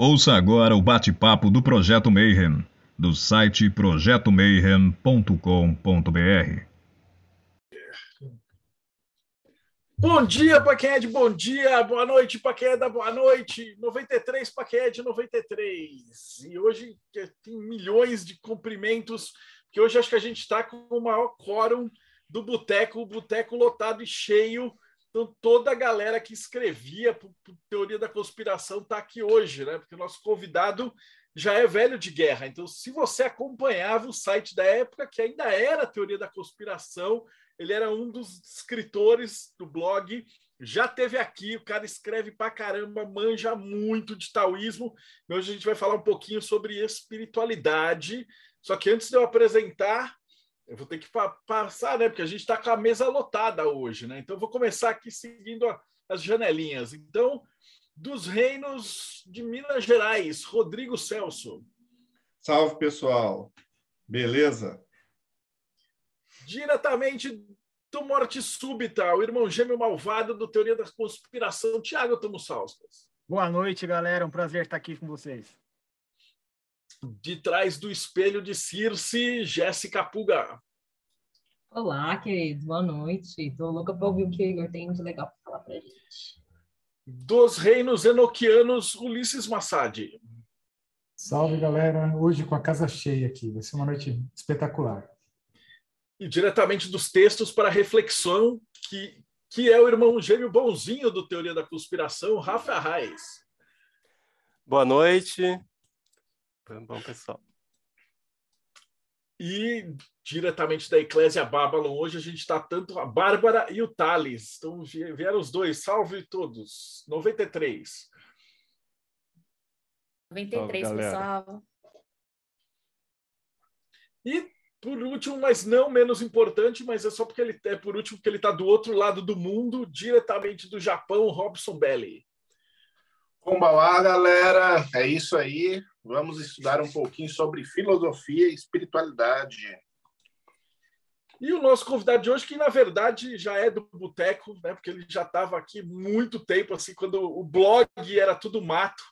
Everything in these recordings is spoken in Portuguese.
Ouça agora o bate-papo do Projeto Mayhem, do site projetomayhem.com.br. Bom dia para quem é de bom dia, boa noite para quem é da boa noite, 93 para quem é de 93. E hoje tem milhões de cumprimentos, que hoje acho que a gente está com o maior quórum do boteco, o boteco lotado e cheio. Então, toda a galera que escrevia por, teoria da conspiração está aqui hoje, né? Porque o nosso convidado já é velho de guerra. Então, se você acompanhava o site da época, que ainda era teoria da conspiração, ele era um dos escritores do blog, já teve aqui, o cara escreve pra caramba, manja muito de taoísmo. Hoje a gente vai falar um pouquinho sobre espiritualidade. Só que antes de eu apresentar, eu vou ter que pa passar, né? Porque a gente está com a mesa lotada hoje, né? Então eu vou começar aqui seguindo a, as janelinhas. Então, dos reinos de Minas Gerais, Rodrigo Celso. Salve, pessoal. Beleza? diretamente do Morte Súbita, o irmão gêmeo malvado do Teoria da Conspiração, Tiago Tomussauskas. Boa noite, galera. Um prazer estar aqui com vocês. De trás do espelho de Circe, Jéssica Puga. Olá, queridos. Boa noite. Estou louca para ouvir o que o Igor tem de legal para falar para gente. Dos reinos enoquianos, Ulisses Massad. Salve, galera. Hoje com a casa cheia aqui. Vai ser uma noite espetacular e diretamente dos textos para reflexão, que, que é o irmão gêmeo bonzinho do Teoria da Conspiração, Rafa Reis. Boa noite. Bom, pessoal. E diretamente da Eclésia Babylon, hoje a gente está tanto a Bárbara e o Thales. Então vieram os dois. Salve todos. 93. 93, Salve, pessoal. E por último, mas não menos importante, mas é só porque ele é por último que ele está do outro lado do mundo, diretamente do Japão, Robson Belli. Kombawa, galera, é isso aí. Vamos estudar um pouquinho sobre filosofia e espiritualidade. E o nosso convidado de hoje, que na verdade já é do Boteco, né? Porque ele já estava aqui muito tempo, assim, quando o blog era tudo mato,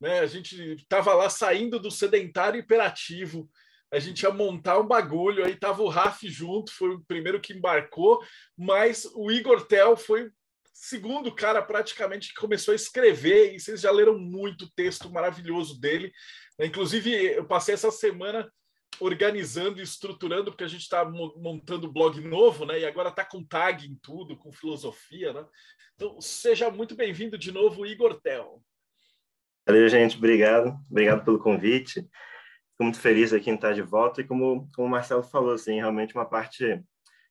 né? A gente estava lá saindo do sedentário imperativo a gente ia montar um bagulho, aí tava o Raf junto, foi o primeiro que embarcou, mas o Igor Tel foi segundo cara praticamente que começou a escrever, e vocês já leram muito texto maravilhoso dele. Inclusive, eu passei essa semana organizando e estruturando, porque a gente está montando blog novo, né? E agora está com tag em tudo, com filosofia, né? Então, seja muito bem-vindo de novo, Igor Tel. Valeu, gente. Obrigado. Obrigado pelo convite. Fico muito feliz aqui em estar de volta e como, como o Marcelo falou, assim, realmente uma parte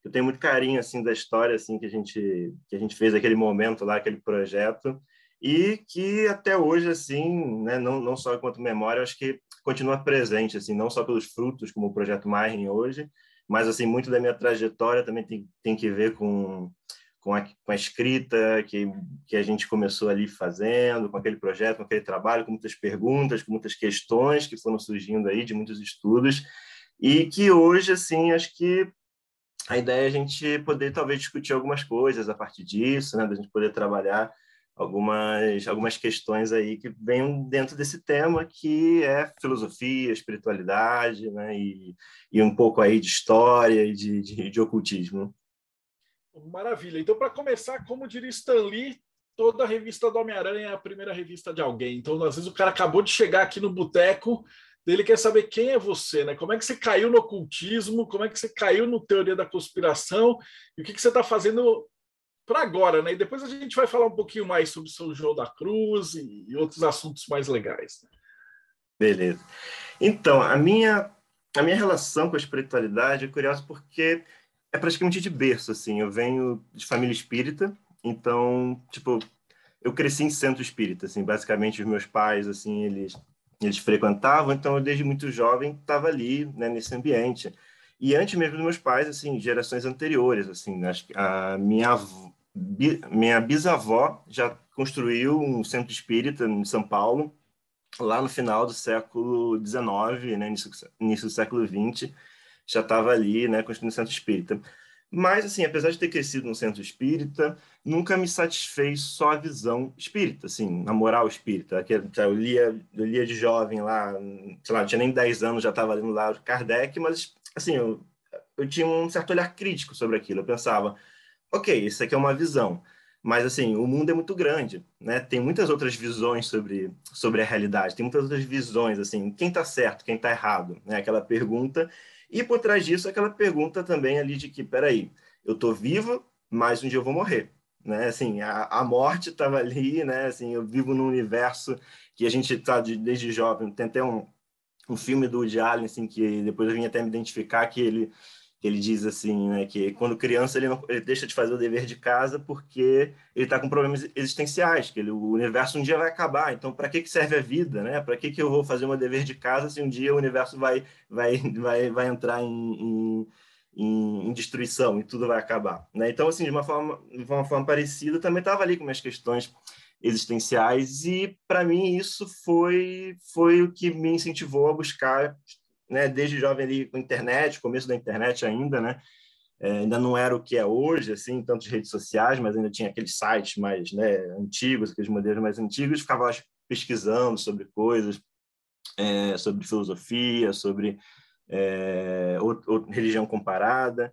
eu tenho muito carinho assim da história assim que a gente que a gente fez aquele momento lá, aquele projeto. E que até hoje assim, né, não não só enquanto memória, acho que continua presente assim, não só pelos frutos como o projeto Marrin hoje, mas assim muito da minha trajetória também tem tem que ver com com a, com a escrita que, que a gente começou ali fazendo, com aquele projeto, com aquele trabalho, com muitas perguntas, com muitas questões que foram surgindo aí de muitos estudos, e que hoje, assim, acho que a ideia é a gente poder talvez discutir algumas coisas a partir disso, né, da gente poder trabalhar algumas algumas questões aí que venham dentro desse tema que é filosofia, espiritualidade, né, e, e um pouco aí de história e de, de, de ocultismo. Maravilha. Então, para começar, como diria Stan Lee, toda revista do Homem-Aranha é a primeira revista de alguém. Então, às vezes, o cara acabou de chegar aqui no boteco, ele quer saber quem é você, né? Como é que você caiu no ocultismo, como é que você caiu no teoria da conspiração e o que, que você está fazendo para agora, né? E depois a gente vai falar um pouquinho mais sobre São João da Cruz e, e outros assuntos mais legais. Beleza. Então, a minha, a minha relação com a espiritualidade é curiosa porque é praticamente de berço, assim. Eu venho de família espírita, então, tipo, eu cresci em centro espírita, assim. Basicamente, os meus pais, assim, eles, eles frequentavam, então eu, desde muito jovem, estava ali, né, nesse ambiente. E antes mesmo dos meus pais, assim, gerações anteriores, assim, que a minha, minha bisavó já construiu um centro espírita em São Paulo, lá no final do século XIX, né, início, início do século XX, já estava ali, né, construindo centro espírita. Mas, assim, apesar de ter crescido no centro espírita, nunca me satisfez só a visão espírita, assim, na moral espírita. Eu lia, eu lia de jovem lá, sei lá, não tinha nem 10 anos, já estava lendo lá Kardec, mas, assim, eu, eu tinha um certo olhar crítico sobre aquilo. Eu pensava, ok, isso aqui é uma visão, mas, assim, o mundo é muito grande, né? Tem muitas outras visões sobre, sobre a realidade, tem muitas outras visões, assim, quem está certo, quem está errado, né? Aquela pergunta e por trás disso, aquela pergunta também ali de que, peraí, eu estou vivo, mas um dia eu vou morrer. Né? Assim, a, a morte estava ali, né? Assim, eu vivo num universo que a gente está de, desde jovem. Tem até um, um filme do Woody Allen, assim, que depois eu vim até me identificar, que ele ele diz assim, né, que quando criança ele, não, ele deixa de fazer o dever de casa porque ele está com problemas existenciais, que ele, o universo um dia vai acabar. Então, para que, que serve a vida, né? Para que, que eu vou fazer meu dever de casa se um dia o universo vai vai vai, vai entrar em, em, em destruição e tudo vai acabar, né? Então, assim, de uma forma de uma forma parecida, também estava ali com minhas questões existenciais e para mim isso foi foi o que me incentivou a buscar né, desde jovem ali com internet, começo da internet ainda, né? É, ainda não era o que é hoje, assim, tantas redes sociais, mas ainda tinha aqueles sites mais né, antigos, aqueles modelos mais antigos, ficava pesquisando sobre coisas, é, sobre filosofia, sobre é, religião comparada.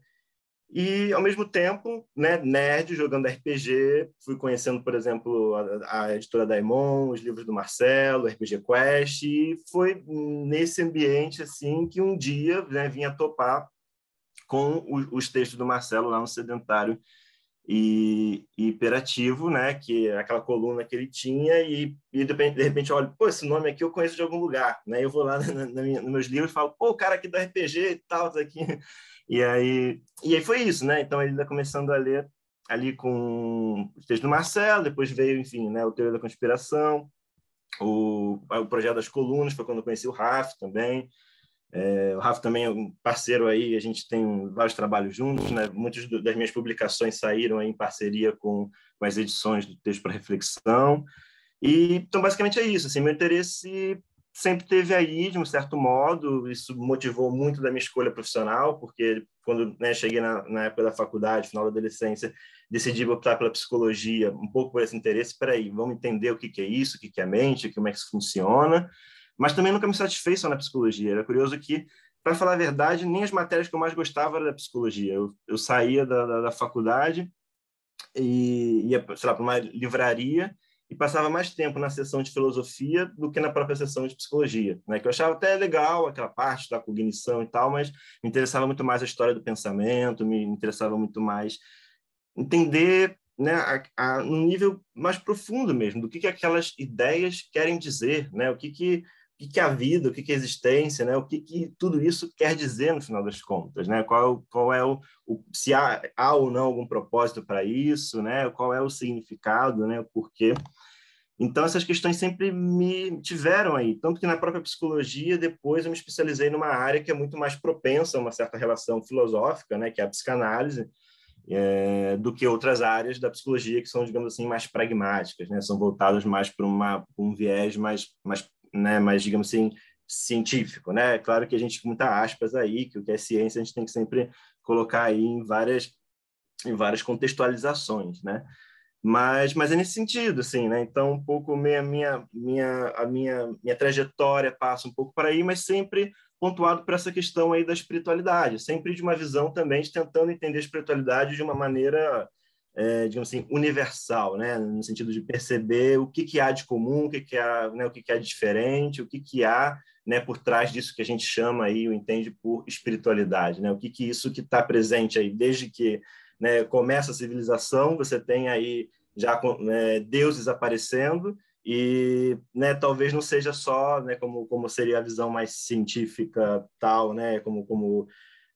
E, ao mesmo tempo, né, nerd, jogando RPG, fui conhecendo, por exemplo, a, a editora Daimon, os livros do Marcelo, RPG Quest, e foi nesse ambiente assim que um dia né, vinha topar com os, os textos do Marcelo lá no Sedentário e, e Hiperativo, né, que é aquela coluna que ele tinha, e, e de, repente, de repente eu olho, pô, esse nome aqui eu conheço de algum lugar, né, eu vou lá na, na minha, nos meus livros e falo, pô, o cara aqui do RPG e tal, tá aqui e aí, e aí foi isso, né? Então ele está começando a ler ali com o texto do Marcelo, depois veio, enfim, né, o Teoria da Conspiração, o, o Projeto das Colunas, foi quando eu conheci o Raf também. É, o Rafa também é um parceiro aí, a gente tem vários trabalhos juntos, né? Muitas das minhas publicações saíram em parceria com, com as edições do Texto para Reflexão. E, então, basicamente é isso. Assim, meu interesse sempre teve aí, de um certo modo, isso motivou muito da minha escolha profissional, porque quando né, cheguei na, na, época da faculdade, final da adolescência, decidi optar pela psicologia, um pouco por esse interesse, aí vamos entender o que, que é isso, o que, que é a mente, como é que isso funciona, mas também nunca me satisfez só na psicologia, era curioso que, para falar a verdade, nem as matérias que eu mais gostava era da psicologia, eu, eu saía da, da, da faculdade e ia, para uma livraria e passava mais tempo na sessão de filosofia do que na própria sessão de psicologia, né? Que eu achava até legal aquela parte da cognição e tal, mas me interessava muito mais a história do pensamento, me interessava muito mais entender, né, a, a, nível mais profundo mesmo, do que que aquelas ideias querem dizer, né? O que que o que, é a vida, o que, é a existência, né? o que, que tudo isso quer dizer no final das contas, né? qual, qual é o, o se há, há, ou não algum propósito para isso, né? qual é o significado, né? o porquê. Então, essas questões sempre me tiveram aí. Tanto que na própria psicologia, depois eu me especializei numa área que é muito mais propensa a uma certa relação filosófica, né, que é a psicanálise, é, do que outras áreas da psicologia que são, digamos assim, mais pragmáticas, né, são voltadas mais para um viés mais, mais né, mais, digamos assim, científico, né? Claro que a gente, muita aspas aí, que o que é ciência a gente tem que sempre colocar aí em várias, em várias contextualizações, né? Mas, mas é nesse sentido, assim, né? Então, um pouco minha, minha, minha, a minha, minha trajetória passa um pouco para aí, mas sempre pontuado para essa questão aí da espiritualidade, sempre de uma visão também de tentando entender a espiritualidade de uma maneira é, digamos assim, universal, né? no sentido de perceber o que, que há de comum, o que, que há, né? o que, que há de diferente, o que, que há né? por trás disso que a gente chama aí, o entende por espiritualidade, né? o que, que isso que está presente aí, desde que né, começa a civilização, você tem aí já né, deuses aparecendo, e né, talvez não seja só né, como, como seria a visão mais científica tal, né, como, como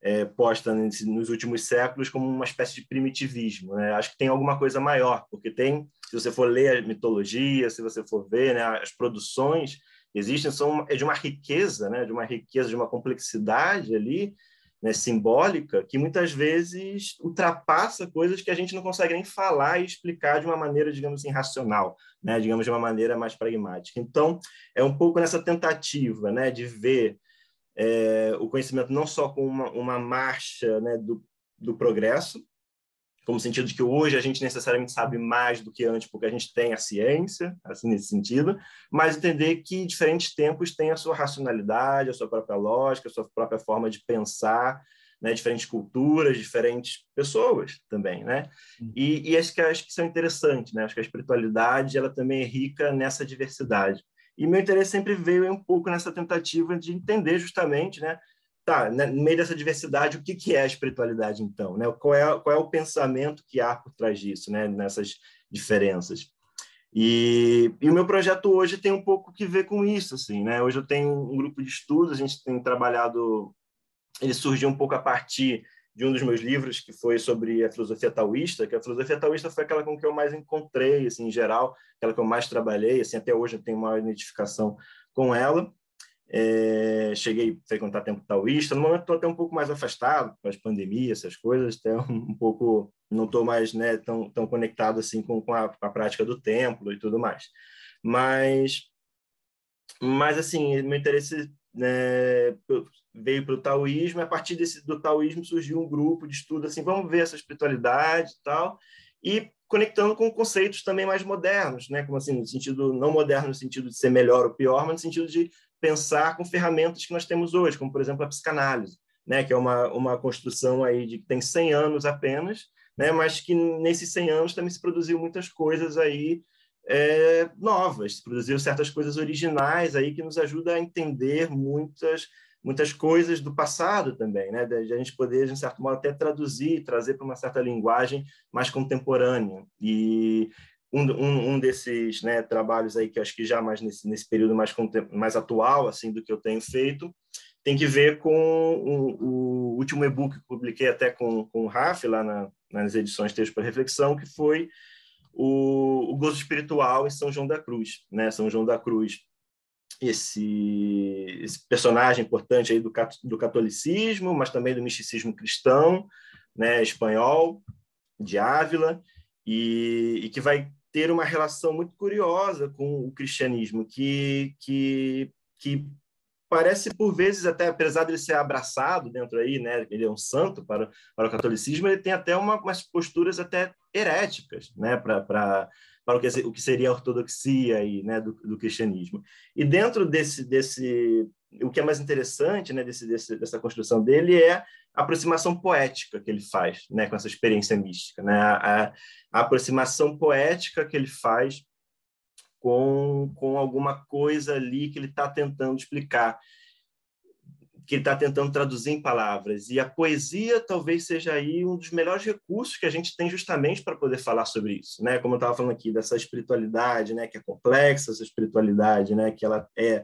é, posta nos últimos séculos como uma espécie de primitivismo. Né? Acho que tem alguma coisa maior, porque tem, se você for ler a mitologia, se você for ver né, as produções que existem, são é de uma riqueza, né, de uma riqueza, de uma complexidade ali, né, simbólica, que muitas vezes ultrapassa coisas que a gente não consegue nem falar e explicar de uma maneira, digamos assim, racional, né, digamos de uma maneira mais pragmática. Então, é um pouco nessa tentativa né, de ver é, o conhecimento não só como uma, uma marcha né, do, do progresso, como sentido de que hoje a gente necessariamente sabe mais do que antes, porque a gente tem a ciência, assim nesse sentido, mas entender que diferentes tempos têm a sua racionalidade, a sua própria lógica, a sua própria forma de pensar, né, diferentes culturas, diferentes pessoas também, né? E, e acho que acho que são interessantes, né? Acho que a espiritualidade ela também é rica nessa diversidade. E meu interesse sempre veio um pouco nessa tentativa de entender justamente, né? Tá, né, no meio dessa diversidade, o que, que é a espiritualidade, então? Né? Qual, é, qual é o pensamento que há por trás disso, né? nessas diferenças? E, e, o meu projeto hoje tem um pouco que ver com isso, assim, né? Hoje eu tenho um grupo de estudos, a gente tem trabalhado ele surgiu um pouco a partir de um dos meus livros, que foi sobre a filosofia taoísta, que a filosofia taoísta foi aquela com que eu mais encontrei, assim, em geral, aquela que eu mais trabalhei, assim, até hoje eu tenho uma identificação com ela. É, cheguei a frequentar tempo taoísta, no momento estou até um pouco mais afastado com as pandemias, essas coisas, até um, pouco, não estou mais né, tão, tão conectado assim com, com a, com a prática do templo e tudo mais. Mas, mas assim, meu interesse né, veio para o taoísmo, e a partir desse, do taoísmo surgiu um grupo de estudo, assim, vamos ver essa espiritualidade e tal, e conectando com conceitos também mais modernos, né, como assim, no sentido, não moderno no sentido de ser melhor ou pior, mas no sentido de pensar com ferramentas que nós temos hoje, como, por exemplo, a psicanálise, né, que é uma, uma construção aí de que tem 100 anos apenas, né, mas que nesses 100 anos também se produziu muitas coisas aí é, novas, produziu certas coisas originais aí que nos ajuda a entender muitas muitas coisas do passado também, né? De a gente poder, de certo modo, até traduzir, trazer para uma certa linguagem mais contemporânea. E um, um, um desses né, trabalhos aí que acho que já mais nesse, nesse período mais, mais atual, assim, do que eu tenho feito, tem que ver com o, o último e-book que publiquei até com, com o Raf, lá na, nas edições Texto para Reflexão, que foi o, o gozo espiritual em São João da Cruz, né? São João da Cruz, esse, esse personagem importante aí do, do catolicismo, mas também do misticismo cristão, né? Espanhol, de Ávila, e, e que vai ter uma relação muito curiosa com o cristianismo, que, que, que parece por vezes até apesar de ele ser abraçado dentro aí, né, ele é um santo para, para o catolicismo, ele tem até uma, umas posturas até heréticas, né, para, para, o, que, o que seria a ortodoxia aí, né, do, do cristianismo. E dentro desse, desse o que é mais interessante, né, desse, desse, dessa construção dele é a aproximação poética que ele faz, né, com essa experiência mística, né, a, a aproximação poética que ele faz com, com alguma coisa ali que ele está tentando explicar, que ele está tentando traduzir em palavras. E a poesia talvez seja aí um dos melhores recursos que a gente tem justamente para poder falar sobre isso, né? Como eu estava falando aqui dessa espiritualidade, né? Que é complexa essa espiritualidade, né? Que ela é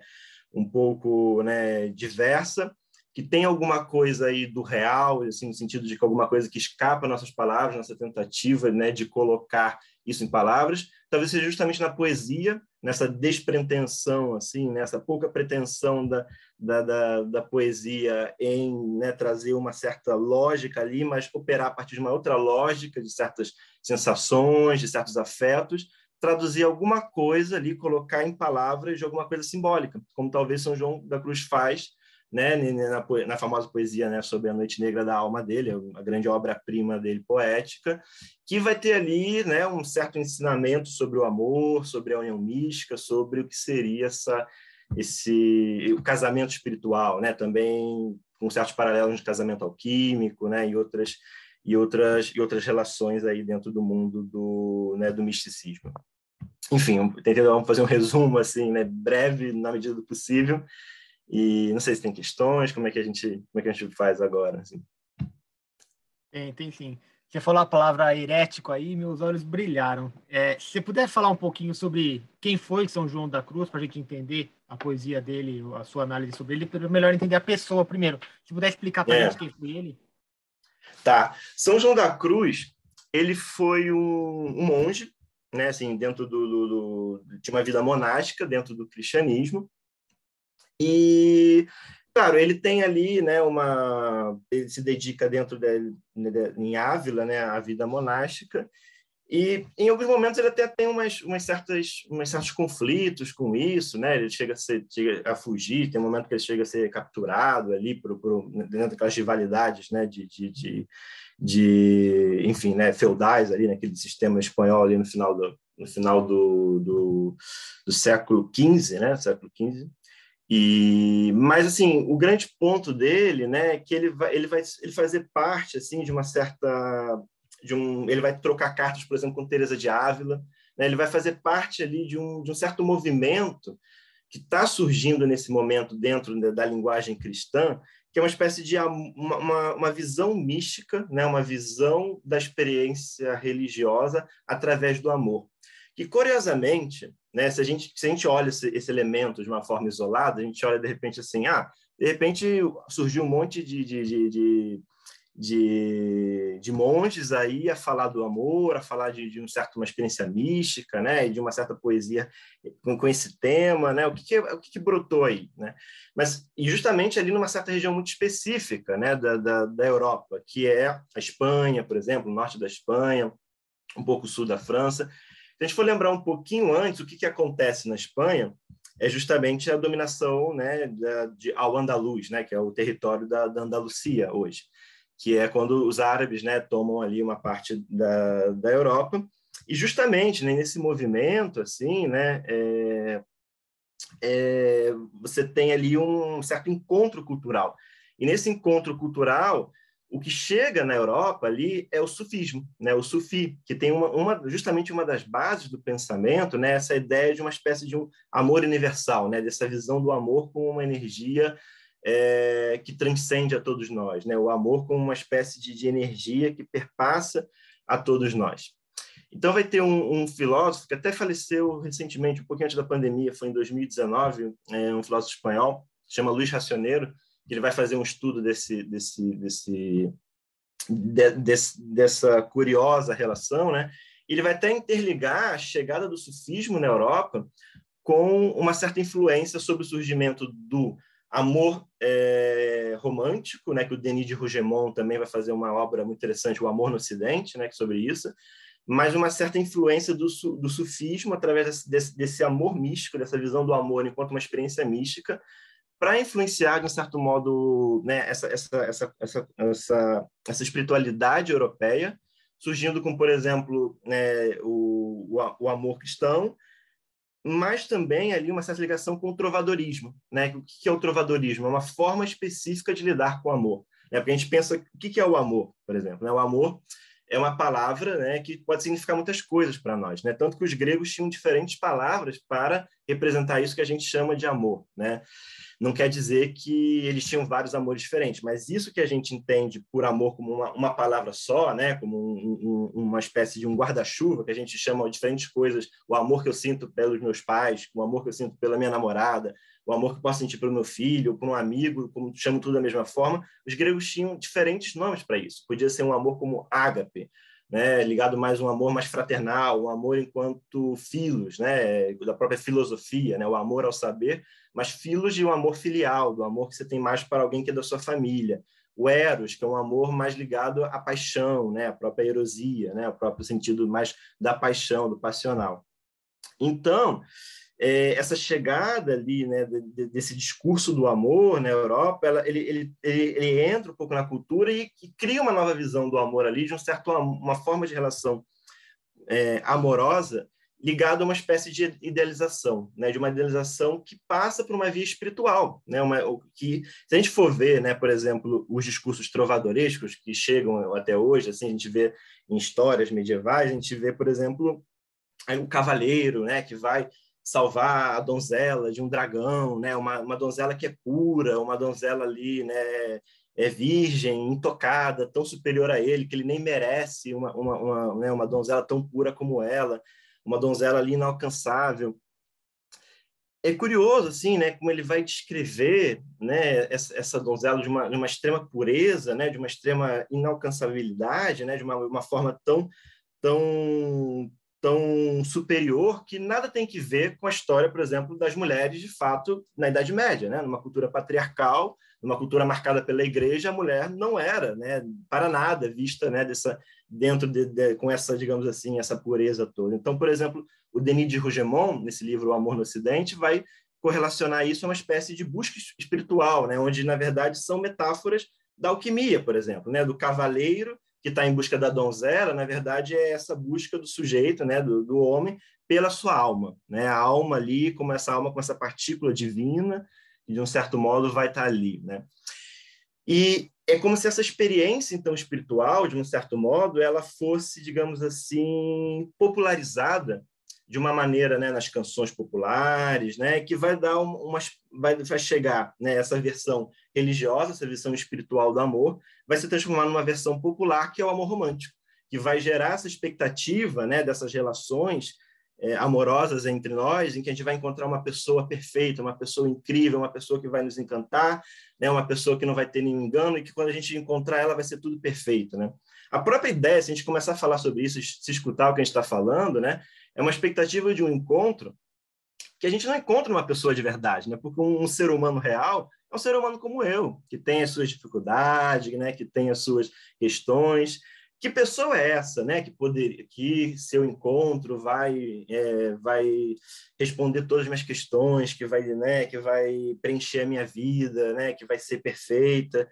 um pouco, né? Diversa que tem alguma coisa aí do real, assim, no sentido de que alguma coisa que escapa nossas palavras, nossa tentativa né, de colocar isso em palavras, talvez seja justamente na poesia, nessa despretensão, assim, nessa pouca pretensão da, da, da, da poesia em né, trazer uma certa lógica ali, mas operar a partir de uma outra lógica, de certas sensações, de certos afetos, traduzir alguma coisa ali, colocar em palavras de alguma coisa simbólica, como talvez São João da Cruz faz né, na, na, famosa poesia né, sobre a Noite Negra da Alma dele, a grande obra-prima dele poética, que vai ter ali né, um certo ensinamento sobre o amor, sobre a união mística, sobre o que seria essa, esse o casamento espiritual, né, também com certos paralelos de casamento alquímico, né, e outras e outras e outras relações aí dentro do mundo do né, do misticismo. Enfim, tentei fazer um resumo assim, né, breve na medida do possível e não sei se tem questões, como é que a gente, como é que a gente faz agora? Assim. Tem, tem sim. Você falou a palavra herético aí, meus olhos brilharam. É, se você puder falar um pouquinho sobre quem foi São João da Cruz, para a gente entender a poesia dele, a sua análise sobre ele, para melhor entender a pessoa primeiro. Se puder explicar para a é. gente quem foi ele. Tá. São João da Cruz, ele foi um, um monge, né, assim, dentro do, do, do, de uma vida monástica, dentro do cristianismo, e, claro, ele tem ali, né, uma... Ele se dedica dentro de, de, em Ávila, né, à vida monástica, e em alguns momentos ele até tem umas, umas certas, umas certos conflitos com isso, né? Ele chega a, ser, chega a fugir, tem um momento que ele chega a ser capturado ali dentro daquelas rivalidades, né? De, de, de, de enfim, né, feudais ali naquele sistema espanhol ali no final do no final do, do, do século XV, né, século XV. E, mas assim, o grande ponto dele, né, é que ele vai, ele vai, ele fazer parte assim de uma certa, de um, ele vai trocar cartas, por exemplo, com Teresa de Ávila, né, ele vai fazer parte ali de um, de um certo movimento que está surgindo nesse momento dentro da linguagem cristã, que é uma espécie de uma, uma, uma, visão mística, né? uma visão da experiência religiosa através do amor. Que, curiosamente, né, se, a gente, se a gente olha esse, esse elemento de uma forma isolada, a gente olha de repente assim, ah, de repente surgiu um monte de, de, de, de de, de monges aí a falar do amor, a falar de, de um certo uma experiência mística, né, e de uma certa poesia com, com esse tema, né, o que, que o que, que, brotou aí, né? Mas e justamente ali numa certa região muito específica, né, da, da, da Europa, que é a Espanha, por exemplo, o norte da Espanha, um pouco o sul da França. Se a gente for lembrar um pouquinho antes, o que, que acontece na Espanha é justamente a dominação né, da, de Al-Andalus, né, que é o território da, da Andalucia hoje que é quando os árabes né, tomam ali uma parte da, da Europa. E justamente né, nesse movimento, assim, né, é, é, você tem ali um certo encontro cultural. E nesse encontro cultural, o que chega na Europa ali é o sufismo, né? O sufi, que tem uma, uma, justamente uma das bases do pensamento, né? Essa ideia de uma espécie de um amor universal, né? Dessa visão do amor como uma energia é, que transcende a todos nós, né? O amor como uma espécie de, de, energia que perpassa a todos nós. Então vai ter um, um, filósofo que até faleceu recentemente, um pouquinho antes da pandemia, foi em 2019, é, um filósofo espanhol, chama Luiz Racioneiro, ele vai fazer um estudo desse, desse, desse, de, desse, dessa curiosa relação, né? Ele vai até interligar a chegada do sufismo na Europa com uma certa influência sobre o surgimento do amor é, romântico, né, que o Denis de Rougemont também vai fazer uma obra muito interessante, O Amor no Ocidente, né, sobre isso, mas uma certa influência do, do sufismo através desse, desse amor místico, dessa visão do amor enquanto uma experiência mística, para influenciar, de um certo modo, né, essa, essa, essa, essa, essa, essa espiritualidade europeia, surgindo com, por exemplo, né, o, o, amor cristão, mas também ali uma certa ligação com o trovadorismo. Né? O que é o trovadorismo? É uma forma específica de lidar com o amor. Né? Porque a gente pensa, o que é o amor, por exemplo? Né? O amor é uma palavra né, que pode significar muitas coisas para nós. Né? Tanto que os gregos tinham diferentes palavras para representar isso que a gente chama de amor. Né? Não quer dizer que eles tinham vários amores diferentes, mas isso que a gente entende por amor como uma, uma palavra só, né? como um, um, uma espécie de um guarda-chuva, que a gente chama de diferentes coisas, o amor que eu sinto pelos meus pais, o amor que eu sinto pela minha namorada, o amor que eu posso sentir pelo meu filho, por um amigo, como chamo tudo da mesma forma, os gregos tinham diferentes nomes para isso. Podia ser um amor como ágape, né, ligado mais um amor mais fraternal, um amor enquanto filos, né, da própria filosofia, né, o amor ao saber, mas filos de um amor filial, do amor que você tem mais para alguém que é da sua família. O eros, que é um amor mais ligado à paixão, né, a própria erosia, né, o próprio sentido mais da paixão, do passional. Então, é, essa chegada ali, né, de, desse discurso do amor na Europa, ela, ele, ele, ele, entra um pouco na cultura e, e, cria uma nova visão do amor ali, de um certo, uma forma de relação é, amorosa ligado a uma espécie de idealização, né, de uma idealização que passa por uma via espiritual, né, uma, que se a gente for ver, né, por exemplo, os discursos trovadorescos que chegam até hoje, assim, a gente vê em histórias medievais, a gente vê, por exemplo, o cavaleiro, né, que vai salvar a donzela de um dragão, né? Uma, uma donzela que é pura, uma donzela ali, né? É virgem, intocada, tão superior a ele que ele nem merece uma, uma, uma, né? uma donzela tão pura como ela, uma donzela ali inalcançável. É curioso, assim, né? Como ele vai descrever, né? Essa, essa donzela de uma, de uma extrema pureza, né? De uma extrema inalcançabilidade, né? De uma, uma forma tão tão tão superior que nada tem que ver com a história, por exemplo, das mulheres de fato na Idade Média, né? Numa cultura patriarcal, numa cultura marcada pela Igreja, a mulher não era, né, para nada vista, né, dessa dentro de, de, com essa, digamos assim, essa pureza toda. Então, por exemplo, o Denis de Rougemont, nesse livro O Amor no Ocidente, vai correlacionar isso a uma espécie de busca espiritual, né, onde na verdade são metáforas da alquimia, por exemplo, né, do cavaleiro que está em busca da donzela, na verdade, é essa busca do sujeito, né, do, do homem, pela sua alma, né? A alma ali, como essa alma com essa partícula divina, que de um certo modo vai estar tá ali, né? E é como se essa experiência então espiritual, de um certo modo, ela fosse, digamos assim, popularizada de uma maneira, né, nas canções populares, né, que vai dar uma, vai, vai chegar, né, essa versão religiosa, essa versão espiritual do amor, vai se transformar numa versão popular que é o amor romântico, que vai gerar essa expectativa, né, dessas relações é, amorosas entre nós, em que a gente vai encontrar uma pessoa perfeita, uma pessoa incrível, uma pessoa que vai nos encantar, né, uma pessoa que não vai ter nenhum engano e que quando a gente encontrar ela vai ser tudo perfeito, né? A própria ideia, se a gente começar a falar sobre isso, se escutar o que a gente está falando, né, é uma expectativa de um encontro que a gente não encontra uma pessoa de verdade, né? Porque um, um ser humano real é um ser humano como eu, que tem as suas dificuldades, né, que tem as suas questões, que pessoa é essa, né? Que poderia, que seu encontro vai, é, vai responder todas as minhas questões, que vai, né? Que vai preencher a minha vida, né? Que vai ser perfeita.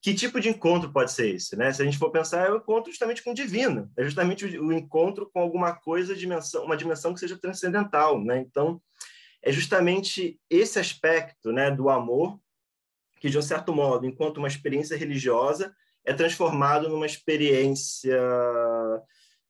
Que tipo de encontro pode ser esse, né? Se a gente for pensar, é o encontro justamente com o divino, é justamente o, o encontro com alguma coisa, dimensão, uma dimensão que seja transcendental, né? Então, é justamente esse aspecto, né? Do amor que de um certo modo, enquanto uma experiência religiosa é transformado numa experiência,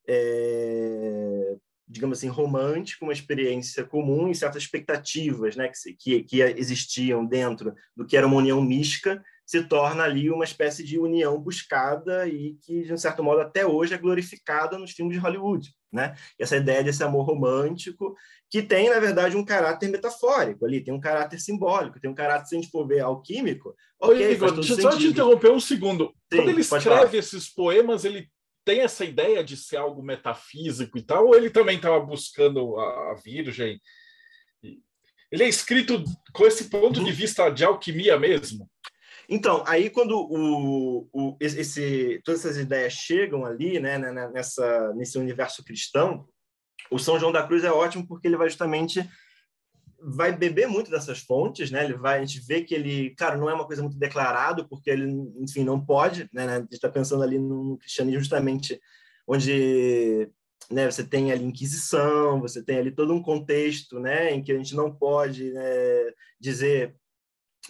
é, digamos assim, romântica, uma experiência comum em certas expectativas né, que, que, que existiam dentro do que era uma união mística, se torna ali uma espécie de união buscada e que, de um certo modo, até hoje é glorificada nos filmes de Hollywood. Né? Essa ideia desse amor romântico, que tem, na verdade, um caráter metafórico ali, tem um caráter simbólico, tem um caráter, se a gente for ver, alquímico. Okay, Oi, Igor, deixa só te interromper um segundo. Sim, Quando ele escreve esses poemas, ele tem essa ideia de ser algo metafísico e tal, ou ele também estava buscando a, a Virgem? Ele é escrito com esse ponto de vista de alquimia mesmo? Então, aí quando o, o, esse, todas essas ideias chegam ali, né, né, né, nessa, nesse universo cristão, o São João da Cruz é ótimo porque ele vai justamente vai beber muito dessas fontes, né? Ele vai, a gente vê que ele, cara, não é uma coisa muito declarado, porque ele, enfim, não pode, né? A gente está pensando ali no cristianismo justamente onde né, você tem ali Inquisição, você tem ali todo um contexto, né, em que a gente não pode né, dizer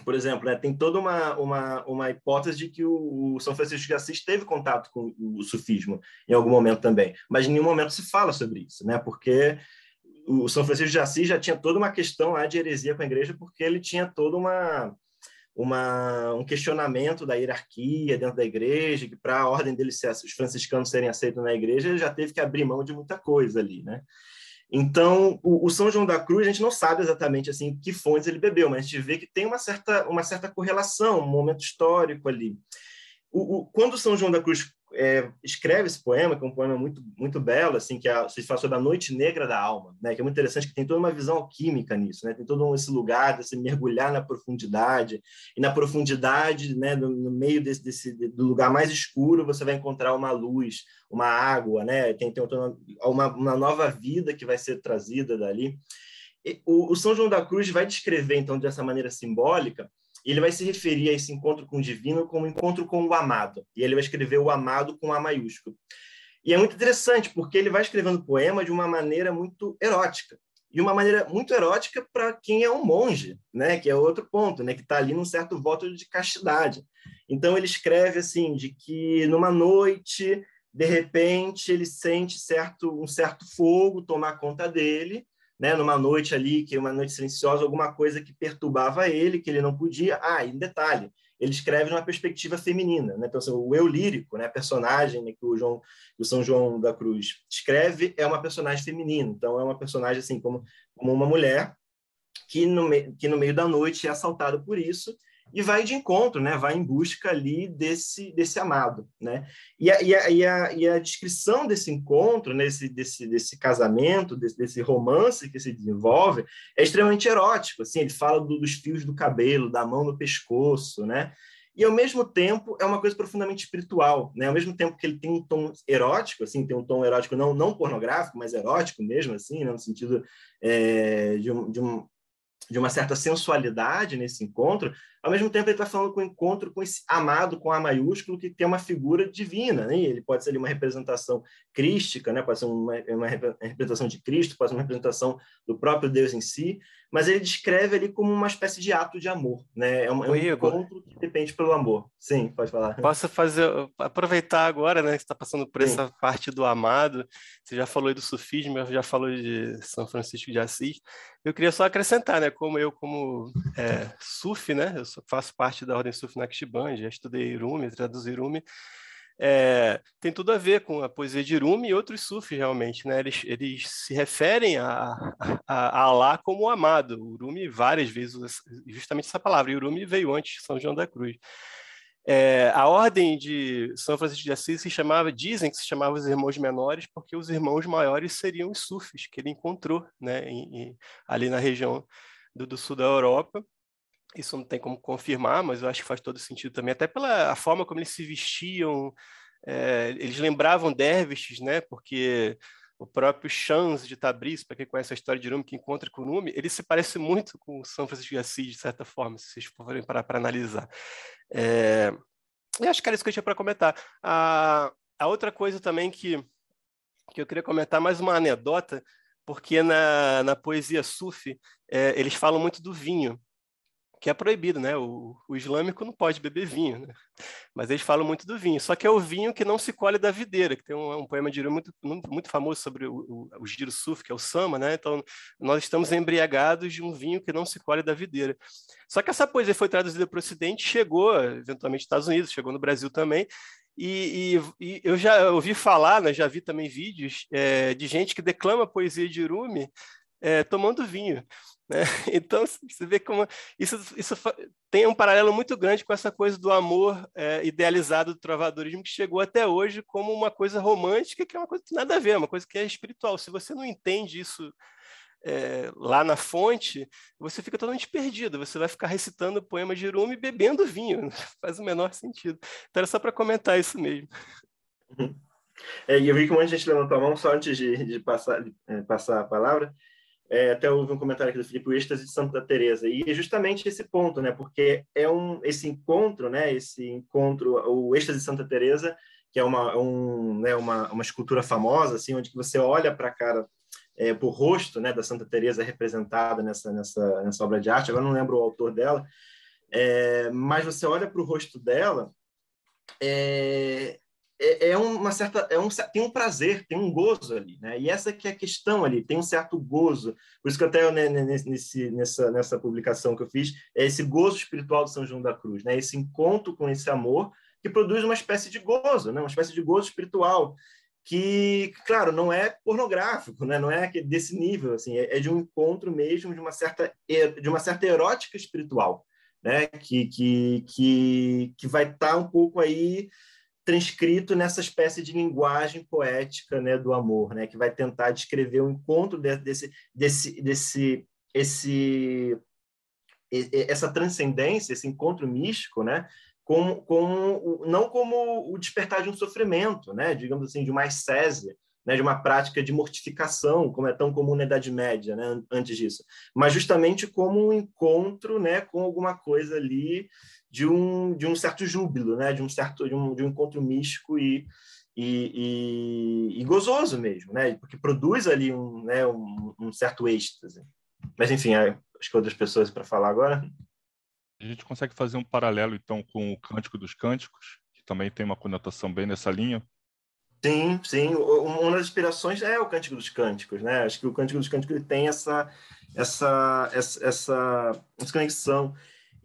por exemplo, né, tem toda uma, uma, uma hipótese de que o, o, São Francisco de Assis teve contato com o sufismo em algum momento também, mas em nenhum momento se fala sobre isso, né, porque o São Francisco de Assis já tinha toda uma questão lá de heresia com a igreja, porque ele tinha toda uma, uma um questionamento da hierarquia dentro da igreja, que para a ordem dele ser, os franciscanos serem aceitos na igreja, ele já teve que abrir mão de muita coisa ali, né? Então, o, o, São João da Cruz, a gente não sabe exatamente assim que fontes ele bebeu, mas a gente vê que tem uma certa, uma certa correlação, um momento histórico ali. O, o, quando São João da Cruz é, escreve esse poema, que é um poema muito muito belo, assim, que é, se fala sobre a noite negra da alma, né? Que é muito interessante, que tem toda uma visão alquímica nisso, né? Tem todo esse lugar de se mergulhar na profundidade e na profundidade, né? No, no meio desse, desse, do lugar mais escuro, você vai encontrar uma luz, uma água, né? Tem, tem uma, uma nova vida que vai ser trazida dali. O, o São João da Cruz vai descrever então dessa maneira simbólica ele vai se referir a esse encontro com o divino como encontro com o amado. E ele vai escrever o amado com A maiúsculo. E é muito interessante, porque ele vai escrevendo poema de uma maneira muito erótica. E uma maneira muito erótica para quem é um monge, né? que é outro ponto, né? que está ali num certo voto de castidade. Então, ele escreve assim, de que numa noite, de repente, ele sente certo, um certo fogo tomar conta dele, né, numa noite ali, que uma noite silenciosa, alguma coisa que perturbava ele, que ele não podia. Ah, e detalhe, ele escreve numa perspectiva feminina, né? Então, assim, o eu lírico, né, personagem né, que o João, o São João da Cruz escreve é uma personagem feminina. Então, é uma personagem assim como, como uma mulher que no, que no meio da noite é assaltada por isso e vai de encontro, né? Vai em busca ali desse desse amado, né? E a, e a, e a, e a descrição desse encontro, nesse desse desse casamento, desse, desse romance que se desenvolve, é extremamente erótico. Assim, ele fala do, dos fios do cabelo, da mão no pescoço, né? E ao mesmo tempo é uma coisa profundamente espiritual, né? Ao mesmo tempo que ele tem um tom erótico, assim, tem um tom erótico não não pornográfico, mas erótico mesmo, assim, né? no sentido é, de, um, de um de uma certa sensualidade nesse encontro, ao mesmo tempo ele está falando com o encontro com esse amado com A maiúsculo, que tem uma figura divina, né? ele pode ser ali uma representação crística, né? pode ser uma, uma representação de Cristo, pode ser uma representação do próprio Deus em si, mas ele descreve ali como uma espécie de ato de amor, né? É um, é um encontro que depende pelo amor. Sim, pode falar. Posso fazer, aproveitar agora, né, que está passando por Sim. essa parte do amado. Você já falou aí do sufismo, já falou de São Francisco de Assis. Eu queria só acrescentar, né, como eu como é, sufi, né, eu faço parte da ordem sufi Naqshband, já estudei Irumi, traduzo Irumi é, tem tudo a ver com a poesia de Rumi e outros sufis, realmente. Né? Eles, eles se referem a, a, a Allah como amado. O Rumi várias vezes usa justamente essa palavra, e o Rumi veio antes de São João da Cruz. É, a ordem de São Francisco de Assis se chamava, dizem que se chamava os irmãos menores, porque os irmãos maiores seriam os sufis que ele encontrou né, em, em, ali na região do, do sul da Europa isso não tem como confirmar, mas eu acho que faz todo sentido também, até pela forma como eles se vestiam, é, eles lembravam derviches, né? Porque o próprio Chans de Tabriz, para quem conhece a história de Rumi, que encontra com Rumi, ele se parece muito com São Francisco de Assis, de certa forma, se vocês forem parar para analisar. É, e acho que era isso que eu tinha para comentar. A, a outra coisa também que, que eu queria comentar, mais uma anedota, porque na, na poesia sufi, é, eles falam muito do vinho que é proibido, né? O, o, islâmico não pode beber vinho, né? Mas eles falam muito do vinho. Só que é o vinho que não se colhe da videira, que tem um, um poema de muito, muito famoso sobre o, o, o giro suf, que é o sama, né? Então, nós estamos embriagados de um vinho que não se colhe da videira. Só que essa poesia foi traduzida para o Ocidente, chegou eventualmente nos Estados Unidos, chegou no Brasil também, e, e, e, eu já ouvi falar, né, já vi também vídeos é, de gente que declama poesia de Rumi é, tomando vinho. Né? Então, você vê como isso, isso tem um paralelo muito grande com essa coisa do amor é, idealizado do trovadorismo que chegou até hoje como uma coisa romântica, que é uma coisa que nada a ver, uma coisa que é espiritual. Se você não entende isso é, lá na fonte, você fica totalmente perdido. Você vai ficar recitando o poema de Rumi bebendo vinho. Faz o menor sentido. Então, era só para comentar isso mesmo. Uhum. É, eu vi que um monte de gente levantou a mão só antes de, de passar, de, é, passar a palavra. É, até houve um comentário aqui do Felipe, êxtase de Santa Teresa e é justamente esse ponto, né? Porque é um esse encontro, né? Esse encontro, o êxtase de Santa Teresa, que é uma um, né? uma, uma escultura famosa, assim, onde você olha para a cara, é, para o rosto, né? Da Santa Teresa representada nessa nessa nessa obra de arte. Agora não lembro o autor dela, é, mas você olha para o rosto dela, é, é, é, uma certa é um tem um prazer tem um gozo ali né? E essa que é a questão ali tem um certo gozo. Por isso que até né, nesse nessa nessa publicação que eu fiz é esse gozo espiritual de São João da Cruz né? Esse encontro com esse amor que produz uma espécie de gozo né? Uma espécie de gozo espiritual que claro não é pornográfico né? Não é desse nível assim é, é de um encontro mesmo de uma certa de uma certa erótica espiritual né? Que que que, que vai estar tá um pouco aí transcrito nessa espécie de linguagem poética né, do amor, né, que vai tentar descrever o encontro desse, desse, desse, esse, essa transcendência, esse encontro místico, né, como, como, não como o despertar de um sofrimento, né, digamos assim, de uma ascese, né, de uma prática de mortificação, como é tão comum na Idade Média, né, antes disso, mas justamente como um encontro né, com alguma coisa ali de um, de um certo júbilo, né? de um certo de um, de um encontro místico e, e, e, e gozoso mesmo, né? porque produz ali um, né, um, um certo êxtase. Mas, enfim, acho que outras pessoas para falar agora. A gente consegue fazer um paralelo, então, com o Cântico dos Cânticos, que também tem uma conotação bem nessa linha. Sim, sim. Uma das inspirações é o Cântico dos Cânticos, né? Acho que o Cântico dos Cânticos tem essa, essa, essa, essa, conexão.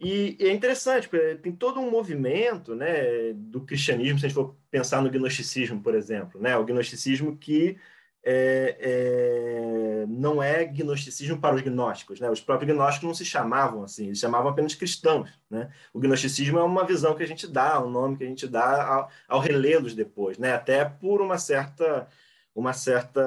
E, é interessante, porque tem todo um movimento né, do cristianismo, se a gente for pensar no gnosticismo, por exemplo, né, o gnosticismo que é, é, não é gnosticismo para os gnósticos. Né? Os próprios gnósticos não se chamavam assim, eles chamavam apenas cristãos. Né? O gnosticismo é uma visão que a gente dá, um nome que a gente dá ao, ao relê-los depois, né? até por uma certa uma certa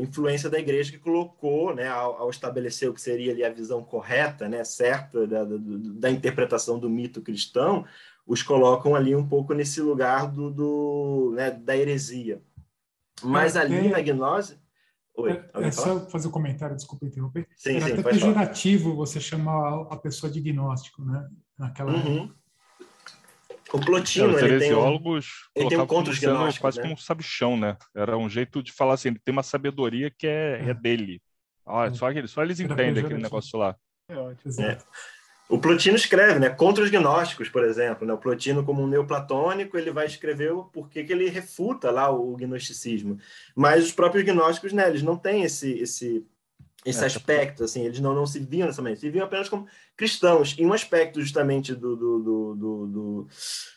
influência da igreja que colocou, né, ao, ao, estabelecer o que seria ali a visão correta, né, certa da, da, da, interpretação do mito cristão, os colocam ali um pouco nesse lugar do, do né, da heresia. Mas é, ali na gnose, Oi, É, é só fazer um comentário, desculpa interromper. Sim, Era sim, até pode falar. pejorativo você chamar a pessoa de gnóstico, né? Naquela Uhum. O É, Plotino, os ele tem um... ele tem um contra os gnósticos, quase né? como um sabichão, né? Era um jeito de falar assim, ele tem uma sabedoria que é, é dele. Olha, É. só, aquele, só eles entendem aquele pejorativo. negócio lá. É ótimo. Exato. O Plotino escreve, né, contra os gnósticos, por exemplo, né? O Plotino como um neoplatônico, ele vai escrever o porquê que ele refuta lá o gnosticismo. Mas os próprios gnósticos, né, eles não têm esse esse esse É, aspecto, assim, eles não, não se viam nessa maneira, se viam apenas como cristãos. E um aspecto justamente do do, do, do, do,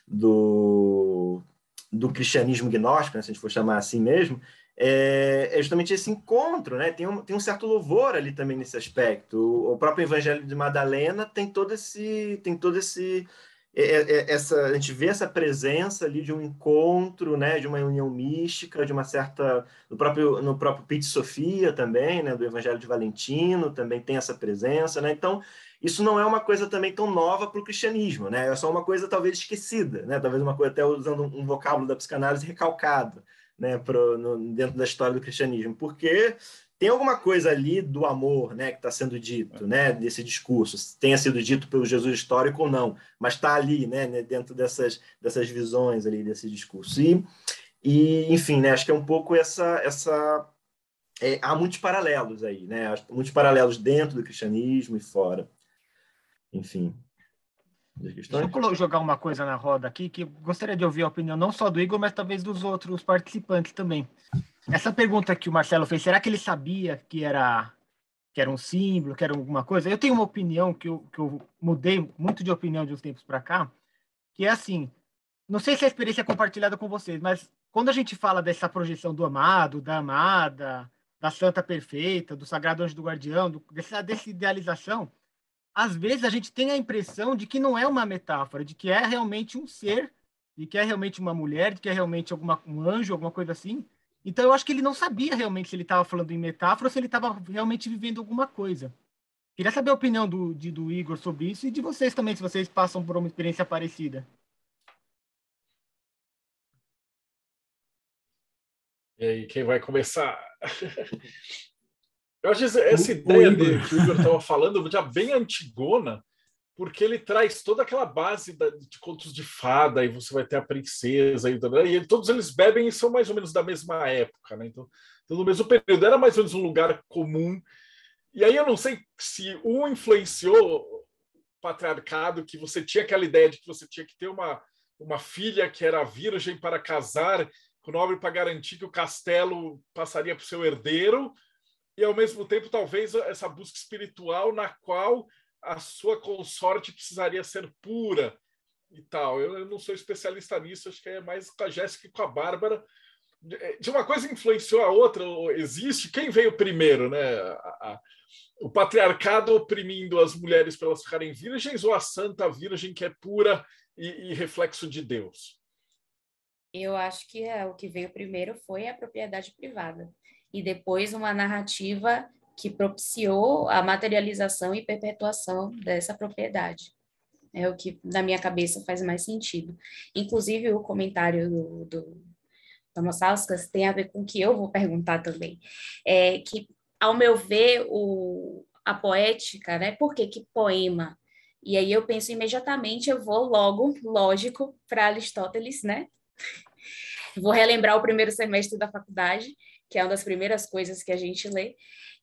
do, do cristianismo gnóstico, né, se a gente for chamar assim mesmo, é, é justamente esse encontro, né? Tem um, tem um certo louvor ali também nesse aspecto. O, o próprio Evangelho de Madalena tem todo esse, tem todo esse, é, é, essa, a gente vê essa presença ali de um encontro, né? De uma união mística, de uma certa, no próprio, no próprio Pete Sofia também, né? Do Evangelho de Valentino também tem essa presença, né? Então isso não é uma coisa também tão nova para o cristianismo, né? É só uma coisa talvez esquecida, né? Talvez uma coisa até usando um vocábulo da psicanálise recalcado né, pro, no, dentro da história do cristianismo, porque tem alguma coisa ali do amor, né, que está sendo dito, né, desse discurso, tenha sido dito pelo Jesus histórico ou não, mas está ali, né, dentro dessas dessas visões ali desse discurso. E, e enfim, né, acho que é um pouco essa essa é, há muitos paralelos aí, né, muitos paralelos dentro do cristianismo e fora. Enfim. Deixa eu jogar uma coisa na roda aqui, que gostaria de ouvir a opinião não só do Igor, mas talvez dos outros participantes também. Essa pergunta que o Marcelo fez, será que ele sabia que era, que era um símbolo, que era alguma coisa? Eu tenho uma opinião que eu, que eu mudei muito de opinião de uns tempos para cá, que é assim, não sei se a experiência é compartilhada com vocês, mas quando a gente fala dessa projeção do amado, da amada, da santa perfeita, do sagrado anjo do guardião, do, dessa, dessa idealização, às vezes a gente tem a impressão de que não é uma metáfora, de que é realmente um ser, de que é realmente uma mulher, de que é realmente alguma, um anjo, alguma coisa assim. Então eu acho que ele não sabia realmente se ele estava falando em metáfora ou se ele estava realmente vivendo alguma coisa. Queria saber a opinião do, de, do Igor sobre isso e de vocês também, se vocês passam por uma experiência parecida. E aí, quem vai começar? Eu acho essa, essa ideia de, que o Igor estava falando já bem antigona, porque ele traz toda aquela base da, de contos de fada, e você vai ter a princesa, e, e todos eles bebem e são mais ou menos da mesma época, né? Então, no mesmo período, era mais ou menos um lugar comum. E aí eu não sei se um influenciou o patriarcado, que você tinha aquela ideia de que você tinha que ter uma, uma filha que era virgem para casar com o nobre para garantir que o castelo passaria para o seu herdeiro, e ao mesmo tempo talvez essa busca espiritual na qual a sua consorte precisaria ser pura e tal. Eu, eu não sou especialista nisso, acho que é mais com a Jéssica e com a Bárbara. De uma coisa influenciou a outra, existe quem veio primeiro, né? A, a, o patriarcado oprimindo as mulheres para elas ficarem virgens ou a santa virgem que é pura e, e reflexo de Deus? Eu acho que é, o que veio primeiro foi a propriedade privada e depois uma narrativa que propiciou a materialização e perpetuação dessa propriedade. É o que, na minha cabeça, faz mais sentido. Inclusive, o comentário do, do Thomas Auskas tem a ver com o que eu vou perguntar também. É que, ao meu ver, o, a poética, né? Por que, que poema? E aí eu penso imediatamente, eu vou logo, lógico, para Aristóteles, né? Vou relembrar o primeiro semestre da faculdade, que é uma das primeiras coisas que a gente lê.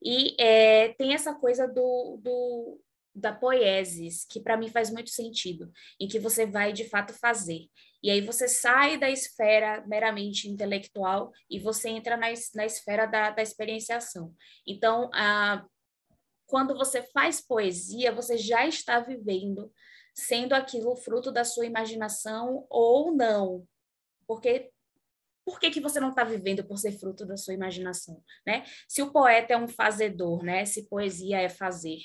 E é, tem essa coisa do, do da poiesis, que para mim faz muito sentido, em que você vai de fato fazer. E aí você sai da esfera meramente intelectual e você entra na, na esfera da, da experienciação. Então, a, quando você faz poesia, você já está vivendo, sendo aquilo fruto da sua imaginação ou não. Porque por que, que você não está vivendo por ser fruto da sua imaginação, né? Se o poeta é um fazedor, né? Se poesia é fazer.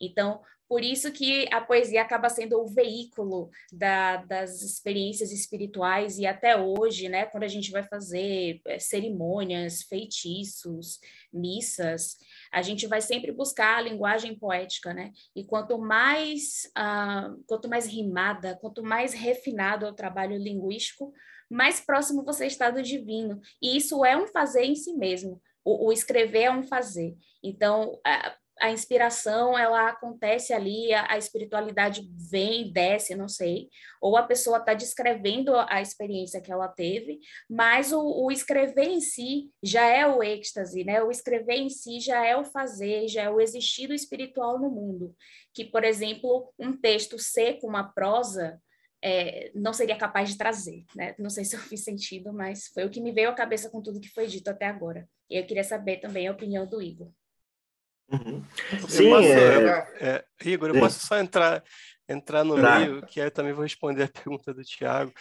Então, por isso que a poesia acaba sendo o veículo da, das experiências espirituais e até hoje, né? Quando a gente vai fazer cerimônias, feitiços, missas, a gente vai sempre buscar a linguagem poética, né? E quanto mais, uh, quanto mais rimada, quanto mais refinado é o trabalho linguístico, mais próximo você está do divino. E isso é um fazer em si mesmo. O, o escrever é um fazer. Então, a, a inspiração ela acontece ali, a, a espiritualidade vem e desce, não sei, ou a pessoa está descrevendo a experiência que ela teve, mas o, o, escrever em si já é o êxtase, né? O escrever em si já é o fazer, já é o existir espiritual no mundo. Que, por exemplo, um texto seco, uma prosa, é, não seria capaz de trazer, né? Não sei se eu fiz sentido, mas foi o que me veio à cabeça com tudo que foi dito até agora. E eu queria saber também a opinião do Igor. Uhum. Sim, posso, é, é, Igor, eu posso só entrar, entrar no tá. meio, que aí eu também vou responder a pergunta do Tiago.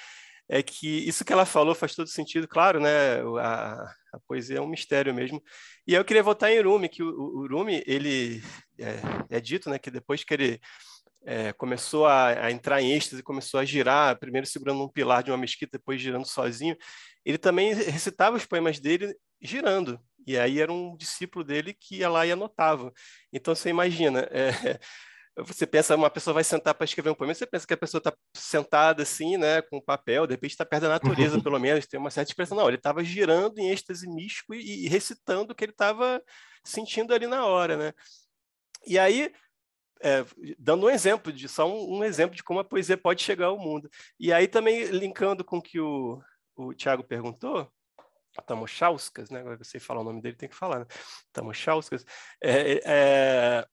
É que isso que ela falou faz todo sentido, claro, né? A, a poesia é um mistério mesmo. E eu queria voltar em Rumi, que o, o Rumi, ele é, é dito, né, que depois que ele é, começou a, a, entrar em êxtase, começou a girar, primeiro segurando um pilar de uma mesquita, depois girando sozinho. Ele também recitava os poemas dele girando. E aí era um discípulo dele que ia lá e anotava. Então você imagina, é, você pensa, uma pessoa vai sentar para escrever um poema, você pensa que a pessoa está sentada assim, né, com papel, de repente está perto da natureza, pelo menos, tem uma certa expressão. Não, ele estava girando em êxtase místico e, e recitando o que ele estava sentindo ali na hora, né? E aí é, dando um exemplo de só um, um, exemplo de como a poesia pode chegar ao mundo. E aí também linkando com o que o, o Tiago perguntou, Tamochauskas, né? Agora eu sei falar o nome dele, tem que falar, né? Tamochauskas. É, é,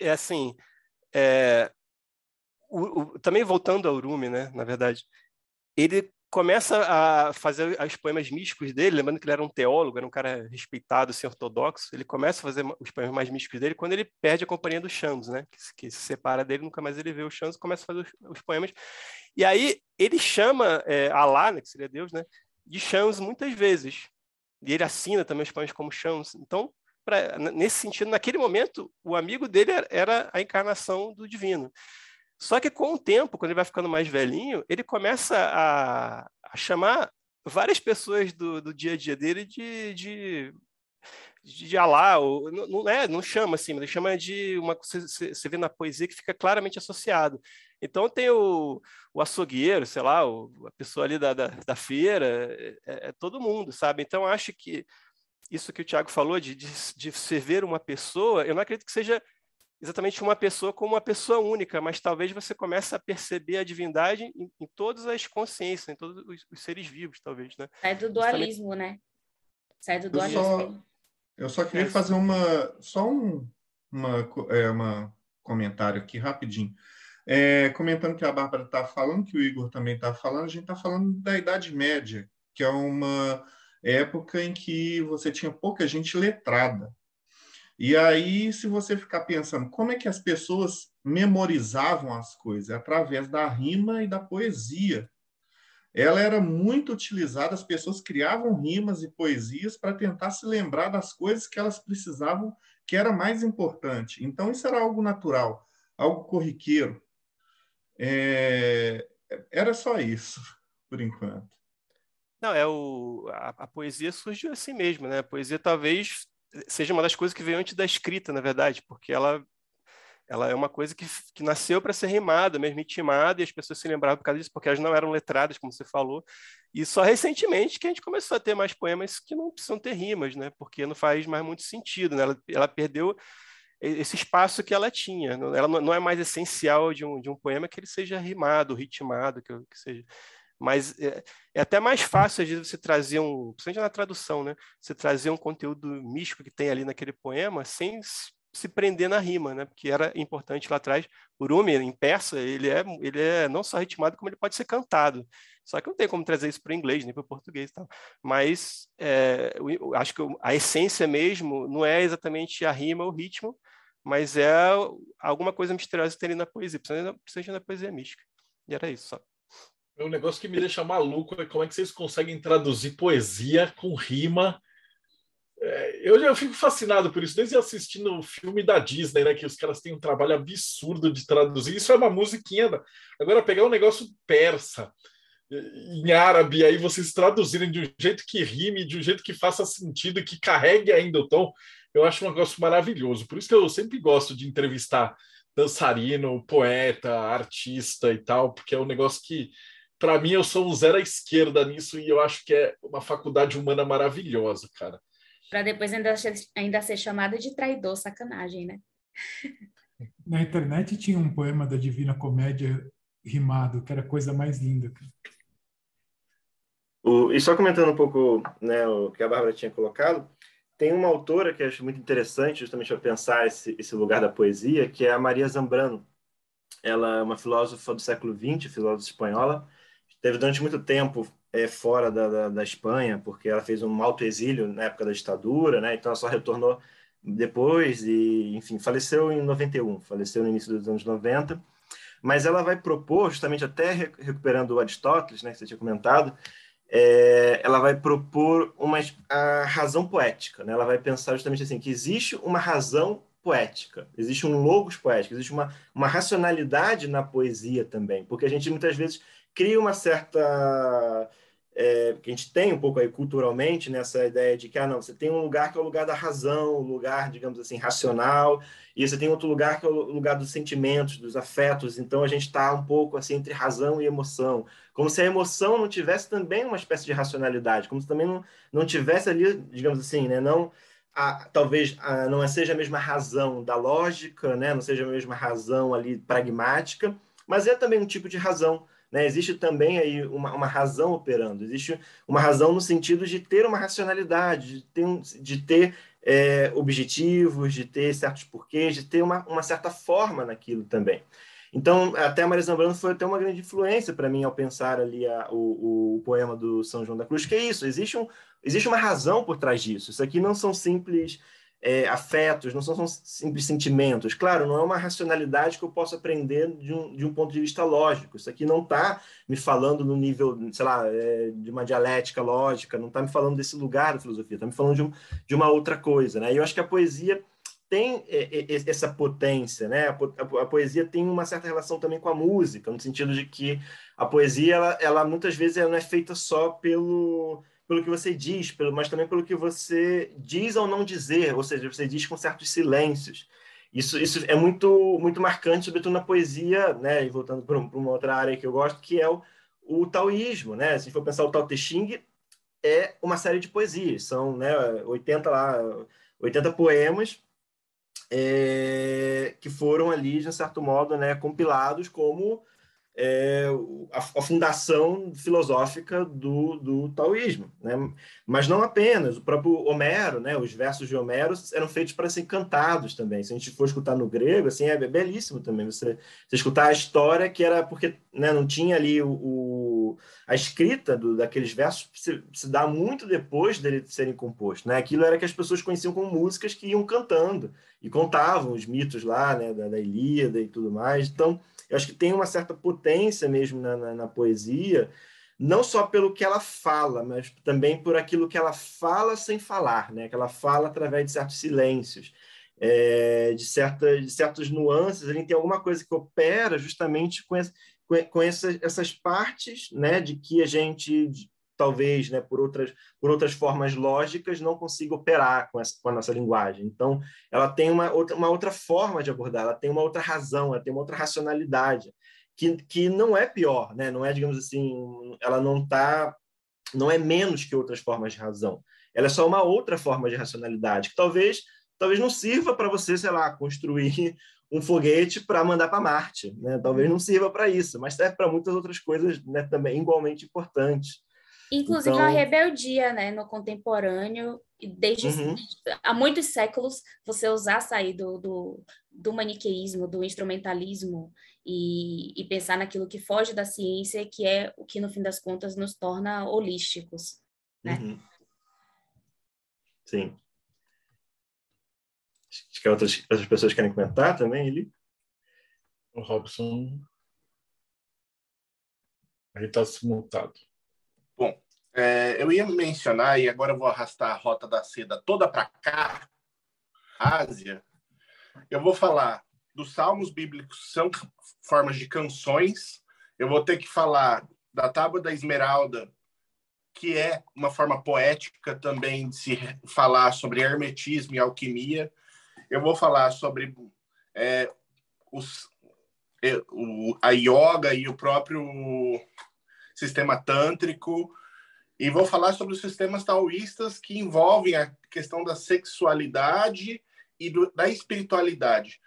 é assim, é, o, o, também voltando ao Rumi, né? Na verdade, ele começa a fazer os poemas místicos dele, lembrando que ele era um teólogo, era um cara respeitado, assim, ortodoxo, ele começa a fazer os poemas mais místicos dele quando ele perde a companhia do Xandos, né? Que, se separa dele, nunca mais ele vê o Xandos, começa a fazer os, os poemas. E aí ele chama é, Alá, né, que seria Deus, né, de Xandos muitas vezes. E ele assina também os poemas como Xandos. Então, pra, nesse sentido, naquele momento, o amigo dele era a encarnação do divino. Só que com o tempo, quando ele vai ficando mais velhinho, ele começa a, a chamar várias pessoas do, do, dia a dia dele de, de, de Alá, ou, não, não, é, não chama assim, mas ele chama de uma você, vê na poesia que fica claramente associado. Então tem o, o açougueiro, sei lá, o, a pessoa ali da, da, da feira, é, é, é, todo mundo, sabe? Então acho que isso que o Tiago falou de, de, de se ver uma pessoa, eu não acredito que seja exatamente uma pessoa como uma pessoa única, mas talvez você comece a perceber a divindade em, em todas as consciências, em todos os, os, seres vivos, talvez, né? Sai do dualismo, Justamente... né? Sai do dualismo. Eu só, eu só queria é fazer uma, só um uma, é, uma comentário aqui rapidinho. É, comentando que a Bárbara está falando, que o Igor também está falando, a gente está falando da Idade Média, que é uma época em que você tinha pouca gente letrada. E aí, se você ficar pensando como é que as pessoas memorizavam as coisas, é através da rima e da poesia. Ela era muito utilizada, as pessoas criavam rimas e poesias para tentar se lembrar das coisas que elas precisavam, que era mais importante. Então, isso era algo natural, algo corriqueiro. É... Era só isso, por enquanto. Não, é o, a, a, poesia surgiu assim mesmo, né? A poesia talvez seja uma das coisas que veio antes da escrita, na verdade, porque ela ela é uma coisa que, que nasceu para ser rimada, mesmo intimada, e as pessoas se lembravam por causa disso, porque elas não eram letradas, como você falou. E só recentemente que a gente começou a ter mais poemas que não precisam ter rimas, né? Porque não faz mais muito sentido, né? Ela, ela perdeu esse espaço que ela tinha. Ela não é mais essencial de um, de um poema que ele seja rimado, ritmado, que, que seja. Mas é, é, até mais fácil, às vezes, você trazer um, principalmente na tradução, né? Você trazer um conteúdo místico que tem ali naquele poema sem se prender na rima, né? Porque era importante lá atrás. O Rumi, em persa, ele é, ele é não só ritmado, como ele pode ser cantado. Só que não tem como trazer isso para o inglês, nem para o português e tal. Mas é, eu acho que a essência mesmo não é exatamente a rima ou o ritmo, mas é alguma coisa misteriosa que tem ali na poesia, principalmente na poesia mística. E era isso só. É um negócio que me deixa maluco é como é que vocês conseguem traduzir poesia com rima. É, eu já fico fascinado por isso, desde assistindo o filme da Disney, né? Que os caras têm um trabalho absurdo de traduzir. Isso é uma musiquinha. Agora, pegar um negócio persa, em árabe, aí vocês traduzirem de um jeito que rime, de um jeito que faça sentido, que carregue ainda o tom, eu acho um negócio maravilhoso. Por isso que eu sempre gosto de entrevistar dançarino, poeta, artista e tal, porque é um negócio que para mim, eu sou um zero à esquerda nisso e eu acho que é uma faculdade humana maravilhosa, cara. Para depois ainda, ainda ser chamada de traidor, sacanagem, né? Na internet tinha um poema da Divina Comédia rimado, que era a coisa mais linda. O, e só comentando um pouco né, o que a Bárbara tinha colocado, tem uma autora que eu acho muito interessante, justamente para pensar esse, esse lugar da poesia, que é a Maria Zambrano. Ela é uma filósofa do século XX, filósofa espanhola, teve durante muito tempo é, fora da, da, da, Espanha, porque ela fez um alto exílio na época da ditadura, né? então ela só retornou depois e, enfim, faleceu em 91, faleceu no início dos anos 90, mas ela vai propor, justamente até recuperando o Aristóteles, né, que você tinha comentado, é, ela vai propor uma a razão poética, né? ela vai pensar justamente assim, que existe uma razão poética, existe um logos poético, existe uma, uma racionalidade na poesia também, porque a gente muitas vezes cria uma certa é, que a gente tem um pouco aí culturalmente nessa ideia de que ah não você tem um lugar que é o lugar da razão, um lugar digamos assim racional e você tem outro lugar que é o lugar dos sentimentos, dos afetos. Então a gente está um pouco assim entre razão e emoção, como se a emoção não tivesse também uma espécie de racionalidade, como se também não, não tivesse ali digamos assim, né, não a, talvez a, não seja a mesma razão da lógica, né, não seja a mesma razão ali pragmática, mas é também um tipo de razão né? Existe também aí uma, uma razão operando, existe uma razão no sentido de ter uma racionalidade, de ter, de ter é, objetivos, de ter certos porquês, de ter uma, uma certa forma naquilo também. Então, até a Maria Zambrano foi até uma grande influência para mim ao pensar ali a, o, o, poema do São João da Cruz, que é isso, existe, um, existe uma razão por trás disso. Isso aqui não são simples é, afetos, não são, são, simples sentimentos. Claro, não é uma racionalidade que eu posso aprender de um, de um ponto de vista lógico. Isso aqui não está me falando no nível, sei lá, é, de uma dialética lógica, não está me falando desse lugar da filosofia, está me falando de, um, de uma outra coisa. Né? E eu acho que a poesia tem é, é, essa potência, né? A, poesia tem uma certa relação também com a música, no sentido de que a poesia, ela, ela muitas vezes ela não é feita só pelo pelo que você diz, pelo, mas também pelo que você diz ou não dizer, ou seja, você diz com certos silêncios. Isso, isso é muito, muito marcante, sobretudo na poesia, né? E voltando para uma outra área que eu gosto, que é o, o taoísmo, né? Se for pensar o Tao Te Ching, é uma série de poesias, são né, 80 lá, 80 poemas é, que foram ali, de um certo modo, né, compilados como é, a, a, fundação filosófica do, do taoísmo. Né? Mas não apenas, o próprio Homero, né, os versos de Homero eram feitos para serem cantados também. Se a gente for escutar no grego, assim, é belíssimo também você, você escutar a história que era porque né, não tinha ali o, o a escrita do, daqueles versos se, se, dá muito depois dele serem compostos. Né? Aquilo era que as pessoas conheciam como músicas que iam cantando e contavam os mitos lá né, da, da Ilíada e tudo mais. Então, eu acho que tem uma certa potência mesmo na, na, na poesia, não só pelo que ela fala, mas também por aquilo que ela fala sem falar, né? que ela fala através de certos silêncios. É, de, certas, de certos nuances, ele tem alguma coisa que opera justamente com, essa, com essa, essas partes né, de que a gente talvez, né, por outras por outras formas lógicas não consiga operar com, essa, com a nossa linguagem. Então, ela tem uma outra, uma outra forma de abordar, ela tem uma outra razão, ela tem uma outra racionalidade que, que não é pior, né? Não é, digamos assim, ela não tá não é menos que outras formas de razão. Ela é só uma outra forma de racionalidade que talvez talvez não sirva para você, sei lá, construir um foguete para mandar para Marte, né? Talvez não sirva para isso, mas serve para muitas outras coisas, né, também igualmente importantes. Inclusive então... a rebeldia, né, no contemporâneo, desde uhum. há muitos séculos, você usar sair do, do, do maniqueísmo, do instrumentalismo e, e, pensar naquilo que foge da ciência, que é o que no fim das contas nos torna holísticos, né? Uhum. Sim. Acho que outras, outras pessoas querem comentar também, Eli? O Robson. Ele está simultado. É, eu ia mencionar, e agora vou arrastar a rota da seda toda para cá, Ásia. Eu vou falar dos salmos bíblicos, são formas de canções. Eu vou ter que falar da Tábua da Esmeralda, que é uma forma poética também de se falar sobre hermetismo e alquimia. Eu vou falar sobre é, os, a yoga e o próprio sistema tântrico E vou falar sobre os sistemas taoístas que envolvem a questão da sexualidade e do, da espiritualidade.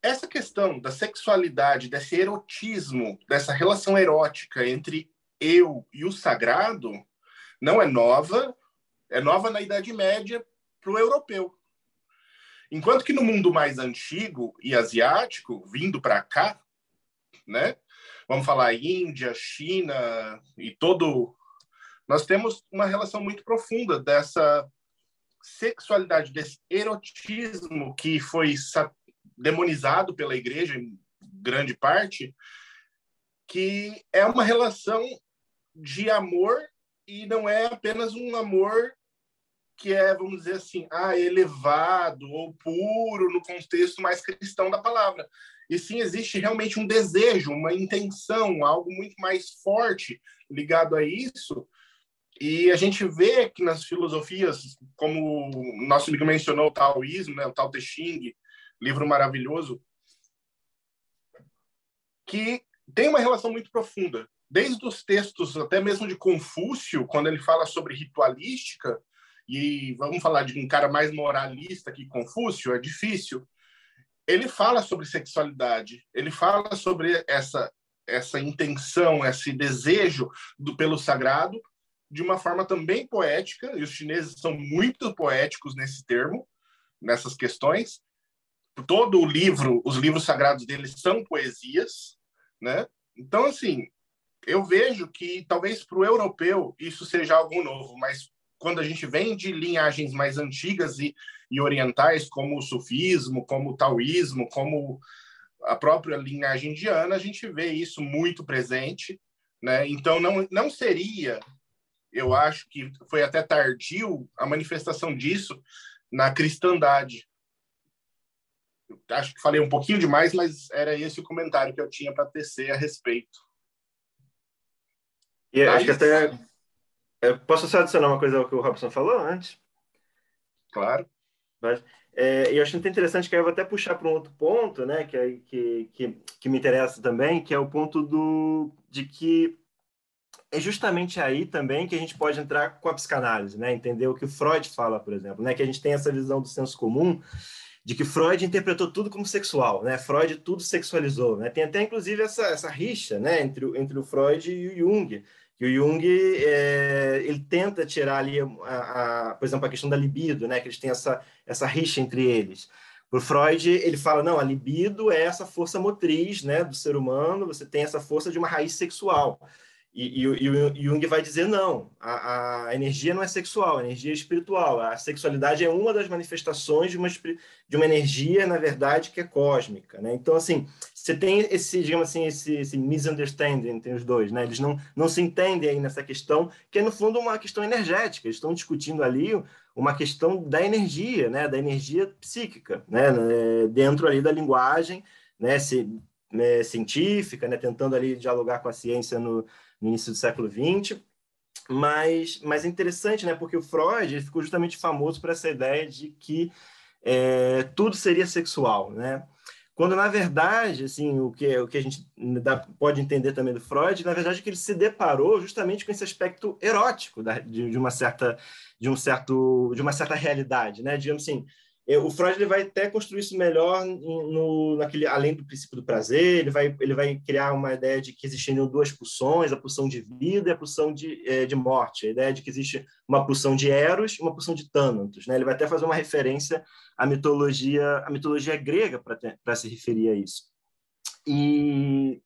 Essa questão da sexualidade, desse erotismo, dessa relação erótica entre eu e o sagrado, não é nova, é nova na Idade Média para o europeu. Enquanto que no mundo mais antigo e asiático, vindo para cá, né? Vamos falar Índia, China e todo. Nós temos uma relação muito profunda dessa sexualidade, desse erotismo que foi demonizado pela igreja em grande parte, que é uma relação de amor e não é apenas um amor que é, vamos dizer assim, ah, elevado ou puro no contexto mais cristão da palavra. E sim, existe realmente um desejo, uma intenção, algo muito mais forte ligado a isso. E a gente vê que nas filosofias, como o nosso amigo mencionou, o taoísmo, né, o Tao Te Ching, livro maravilhoso, que tem uma relação muito profunda. Desde os textos, até mesmo de Confúcio, quando ele fala sobre ritualística, e vamos falar de um cara mais moralista que Confúcio, é difícil. Ele fala sobre sexualidade, ele fala sobre essa essa intenção, esse desejo do pelo sagrado de uma forma também poética, e os chineses são muito poéticos nesse termo, nessas questões. Todo o livro, os livros sagrados deles são poesias, né? Então, assim, eu vejo que talvez para o europeu isso seja algo novo, mas quando a gente vem de linhagens mais antigas e, e orientais, como o sufismo, como o taoísmo, como a própria linhagem indiana, a gente vê isso muito presente. Né? Então, não, não seria, eu acho que foi até tardio a manifestação disso na cristandade. Eu acho que falei um pouquinho demais, mas era esse o comentário que eu tinha para tecer a respeito. E acho que até eu posso só adicionar uma coisa ao que o Robson falou antes? Claro. Mas, é, eu acho muito interessante que eu vou até puxar para um outro ponto, né, que, que, que, que me interessa também, que é o ponto do, de que é justamente aí também que a gente pode entrar com a psicanálise, né? Entender o que o Freud fala, por exemplo, né? Que a gente tem essa visão do senso comum de que Freud interpretou tudo como sexual, né? Freud tudo sexualizou, né? Tem até inclusive essa, essa rixa, né? Entre, entre o Freud e o Jung, que o Jung é, ele tenta tirar ali, a, a, por exemplo, a questão da libido, né? Que eles têm essa, essa rixa entre eles. Por Freud, ele fala, não, a libido é essa força motriz né, do ser humano, você tem essa força de uma raiz sexual. E, e, e, o Jung vai dizer não, a, a, energia não é sexual, a energia é espiritual. A sexualidade é uma das manifestações de uma, de uma energia, na verdade, que é cósmica. Né? Então, assim, você tem esse, digamos assim, esse, esse misunderstanding entre os dois. Né? Eles não, não se entendem aí nessa questão, que é, no fundo, uma questão energética. Eles estão discutindo ali uma questão da energia, né? da energia psíquica, né? dentro ali da linguagem né? Se, né? científica, né? tentando ali dialogar com a ciência no no início do século XX. Mas, mas é interessante, né? Porque o Freud ficou justamente famoso por essa ideia de que é, tudo seria sexual, né? Quando, na verdade, assim, o que, o que a gente dá, pode entender também do Freud, na verdade, é que ele se deparou justamente com esse aspecto erótico da, de, de, uma certa, de um certo, de uma certa realidade, né? Digamos assim, o Freud ele vai até construir isso melhor no, naquele, além do princípio do prazer, ele vai, ele vai criar uma ideia de que existiriam duas pulsões, a pulsão de vida e a pulsão de, é, de morte, a ideia de que existe uma pulsão de Eros e uma pulsão de Thanatos. Né? Ele vai até fazer uma referência à mitologia, à mitologia grega para se referir a isso. E,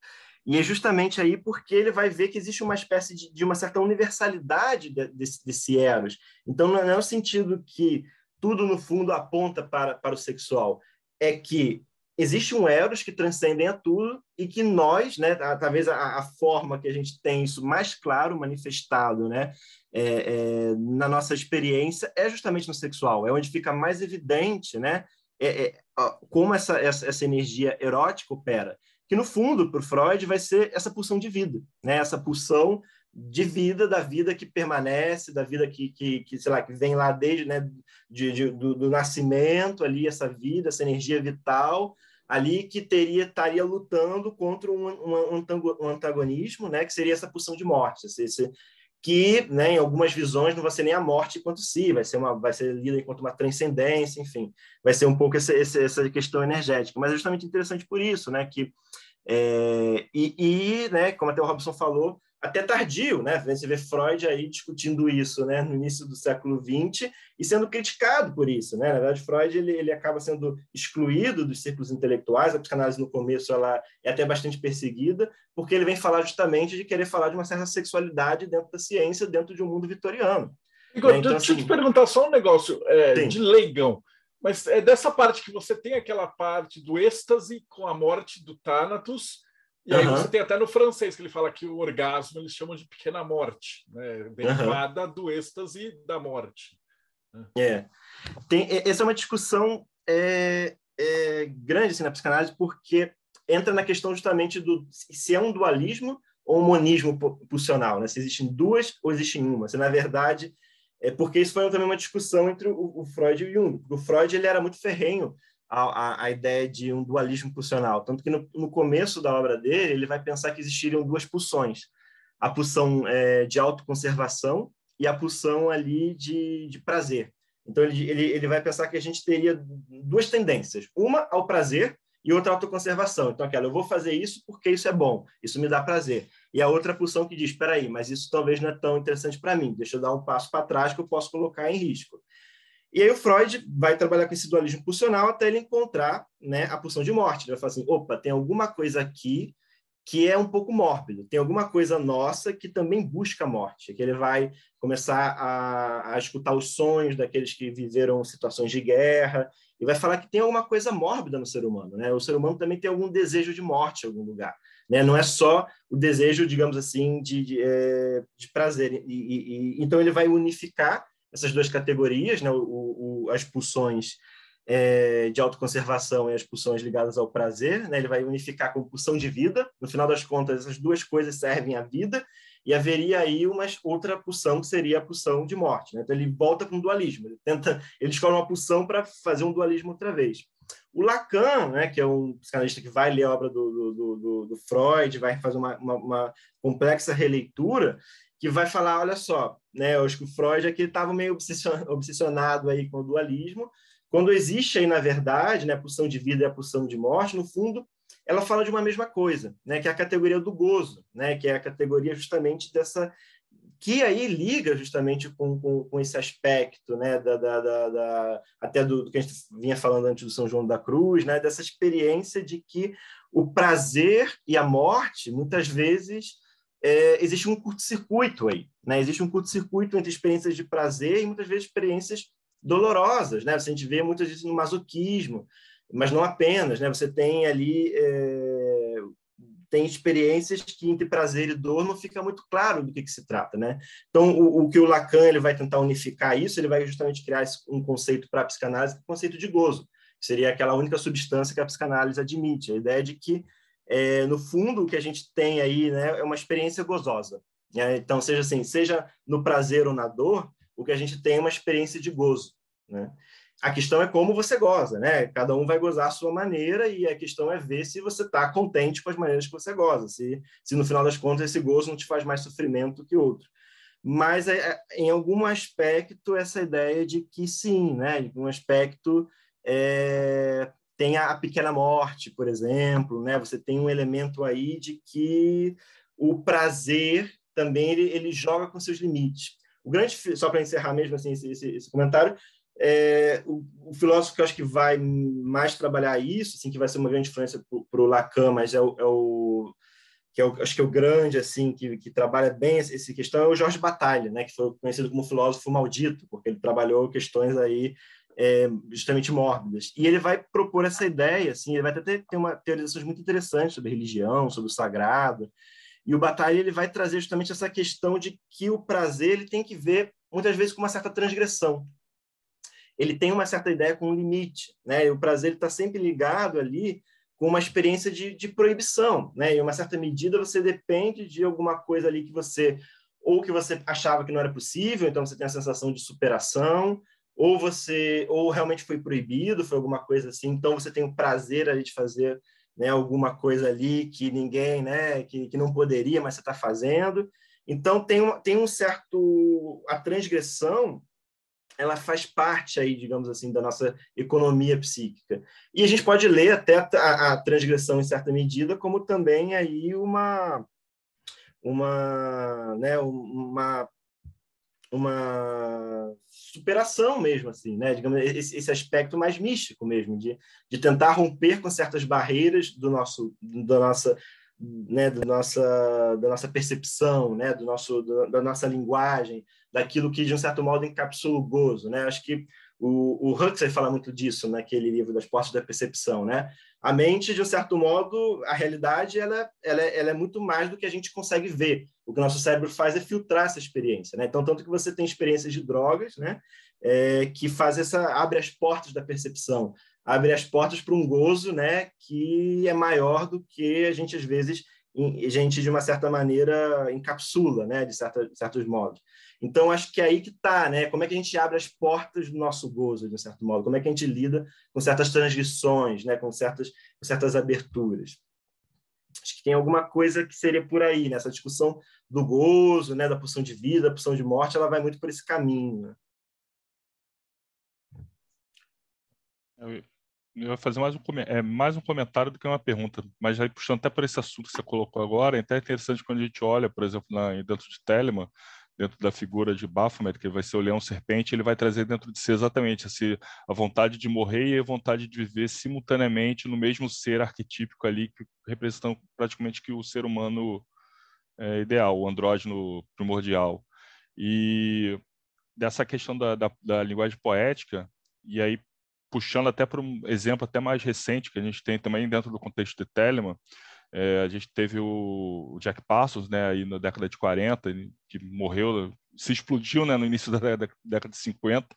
e é justamente aí porque ele vai ver que existe uma espécie de, de uma certa universalidade desse, desse Eros. Então, não é no sentido que tudo no fundo aponta para, para o sexual. É que existe um eros que transcendem a tudo e que nós, né, talvez a, a forma que a gente tem isso mais claro manifestado, né, é, é, na nossa experiência é justamente no sexual, é onde fica mais evidente, né, é, é como essa, essa, essa energia erótica opera. Que no fundo, para Freud, vai ser essa pulsão de vida, né, essa pulsão de vida, da vida que permanece, da vida que, que, que sei lá, que vem lá desde, né, de, de do, do, nascimento ali, essa vida, essa energia vital ali que teria estaria lutando contra um, um, um antagonismo, né, que seria essa pulsão de morte, esse, esse, que, né, em algumas visões, não vai ser nem a morte enquanto si, vai ser uma, vai ser lida enquanto uma transcendência, enfim, vai ser um pouco essa, essa questão energética. Mas é justamente interessante por isso, né, que é, e, e, né, como até o Robson falou, até tardio, né? Você vê Freud aí discutindo isso, né, no início do século XX e sendo criticado por isso, né? Na verdade, Freud ele, ele acaba sendo excluído dos círculos intelectuais. A psicanálise no começo ela é até bastante perseguida, porque ele vem falar justamente de querer falar de uma certa sexualidade dentro da ciência, dentro de um mundo vitoriano. Igor, né? então, deixa eu assim, te perguntar só um negócio é, de leigão. Mas é dessa parte que você tem aquela parte do êxtase com a morte do Thanatos, e aí uhum. você tem até no francês que ele fala que o orgasmo eles chamam de pequena morte, né? derivada uhum. do êxtase da morte. Né? É. Tem, essa é uma discussão é, é, grande assim, na psicanálise, porque entra na questão justamente do se é um dualismo ou um monismo pulsional, né? se existem duas ou existe uma. Se, na verdade, é porque isso foi também uma discussão entre o, o Freud e o Jung. O Freud ele era muito ferrenho a, a, ideia de um dualismo pulsional. Tanto que no, no, começo da obra dele, ele vai pensar que existiriam duas pulsões. A pulsão é, de autoconservação e a pulsão ali de, de prazer. Então, ele, ele, ele vai pensar que a gente teria duas tendências. Uma ao prazer e outra à autoconservação. Então, aquela, eu vou fazer isso porque isso é bom, isso me dá prazer. E a outra pulsão que diz, espera aí, mas isso talvez não é tão interessante para mim, deixa eu dar um passo para trás que eu posso colocar em risco. E aí o Freud vai trabalhar com esse dualismo pulsional até ele encontrar né, a pulsão de morte. Ele vai falar assim, opa, tem alguma coisa aqui que é um pouco mórbido, tem alguma coisa nossa que também busca a morte, que ele vai começar a, a escutar os sonhos daqueles que viveram situações de guerra, e vai falar que tem alguma coisa mórbida no ser humano. Né? O ser humano também tem algum desejo de morte em algum lugar. Né? Não é só o desejo, digamos assim, de, de, é, de prazer. E, e, e, então ele vai unificar essas duas categorias, né? o, o, as pulsões é, de autoconservação e as pulsões ligadas ao prazer. Né? Ele vai unificar com pulsão de vida. No final das contas, essas duas coisas servem à vida e haveria aí uma outra pulsão que seria a pulsão de morte. Né? Então ele volta com o dualismo. Ele tenta, ele escolhe uma pulsão para fazer um dualismo outra vez. O Lacan, né, que é um psicanalista que vai ler a obra do, do, do, do Freud, vai fazer uma, uma, uma complexa releitura, que vai falar, olha só, né, eu acho que o Freud aqui estava meio obsessionado aí com o dualismo, quando existe aí, na verdade, né, a pulsão de vida e a pulsão de morte, no fundo, ela fala de uma mesma coisa, né, que é a categoria do gozo, né, que é a categoria justamente dessa que aí liga justamente com, com, com esse aspecto, né, da, da, da, da, até do, do, que a gente vinha falando antes do São João da Cruz, né, dessa experiência de que o prazer e a morte, muitas vezes, é, existe um curto-circuito aí, né? Existe um curto-circuito entre experiências de prazer e muitas vezes experiências dolorosas, né? A gente vê muitas vezes no masoquismo, mas não apenas, né? Você tem ali é, tem experiências que entre prazer e dor não fica muito claro do que, que se trata, né? Então, o, o, que o Lacan ele vai tentar unificar isso, ele vai justamente criar um conceito para a psicanálise, o conceito de gozo, que seria aquela única substância que a psicanálise admite, a ideia de que é, no fundo, o que a gente tem aí né, é uma experiência gozosa. Né? Então, seja assim, seja no prazer ou na dor, o que a gente tem é uma experiência de gozo. Né? A questão é como você goza, né? Cada um vai gozar a sua maneira e a questão é ver se você está contente com as maneiras que você goza, se, se no final das contas esse gozo não te faz mais sofrimento que outro. Mas é, é em algum aspecto essa ideia de que sim, né? Em um aspecto é, tem a pequena morte, por exemplo, né? Você tem um elemento aí de que o prazer também ele, ele joga com seus limites. O grande, só para encerrar mesmo assim esse, esse, esse comentário, é, o, o, filósofo que eu acho que vai mais trabalhar isso, assim, que vai ser uma grande influência para o Lacan, mas é o, é o que é o, acho que é o grande assim que, que trabalha bem essa, questão é o Jorge Batalha, né, que foi conhecido como filósofo maldito, porque ele trabalhou questões aí é, justamente mórbidas. E ele vai propor essa ideia, assim, ele vai ter, ter uma teorizações muito interessantes sobre religião, sobre o sagrado. E o Batalha ele vai trazer justamente essa questão de que o prazer ele tem que ver muitas vezes com uma certa transgressão. Ele tem uma certa ideia com um limite, né? E o prazer está sempre ligado ali com uma experiência de, de proibição, né? Em uma certa medida você depende de alguma coisa ali que você ou que você achava que não era possível, então você tem a sensação de superação, ou você ou realmente foi proibido, foi alguma coisa assim, então você tem o prazer ali de fazer né, alguma coisa ali que ninguém, né, que, que não poderia, mas você está fazendo. Então tem um, tem um certo a transgressão ela faz parte aí, digamos assim, da nossa economia psíquica. E a gente pode ler até a, a transgressão em certa medida como também aí uma uma, né, uma uma superação mesmo assim, né? Digamos esse, esse aspecto mais místico mesmo de, de tentar romper com certas barreiras do nosso da nossa né, da nossa da nossa percepção, né, do nosso da nossa linguagem, daquilo que de um certo modo encapsula o gozo, né? Acho que o, o Huxley fala muito disso naquele livro das Portas da Percepção, né? A mente, de um certo modo, a realidade, ela, ela, ela é muito mais do que a gente consegue ver. O que o nosso cérebro faz é filtrar essa experiência, né? Então, tanto que você tem experiências de drogas, né? É, que faz essa abre as portas da percepção, abre as portas para um gozo, né? Que é maior do que a gente às vezes a gente de uma certa maneira encapsula, né? De, certa, de certos modos. Então, acho que é aí que está, né? Como é que a gente abre as portas do nosso gozo, de um certo modo? Como é que a gente lida com certas transgressões, né? com, certas, com certas aberturas? Acho que tem alguma coisa que seria por aí, nessa né? discussão do gozo, né? da pulsão de vida, da pulsão de morte, ela vai muito por esse caminho. Né? Eu ia fazer mais um, é, mais um comentário do que uma pergunta, mas aí puxando até por esse assunto que você colocou agora, é até interessante quando a gente olha, por exemplo, na, dentro de Telemann, dentro da figura de Baphomet, que vai ser o leão serpente, ele vai trazer dentro de si exatamente assim, a vontade de morrer e a vontade de viver simultaneamente no mesmo ser arquetípico ali, que representam praticamente que o ser humano é, ideal, o andrógeno primordial. E dessa questão da, da, da linguagem poética, e aí puxando até para um exemplo até mais recente que a gente tem também dentro do contexto de Telemann, é, a gente teve o, Jack Passos, né, aí na década de 40, que morreu, se explodiu, né, no início da década de 50,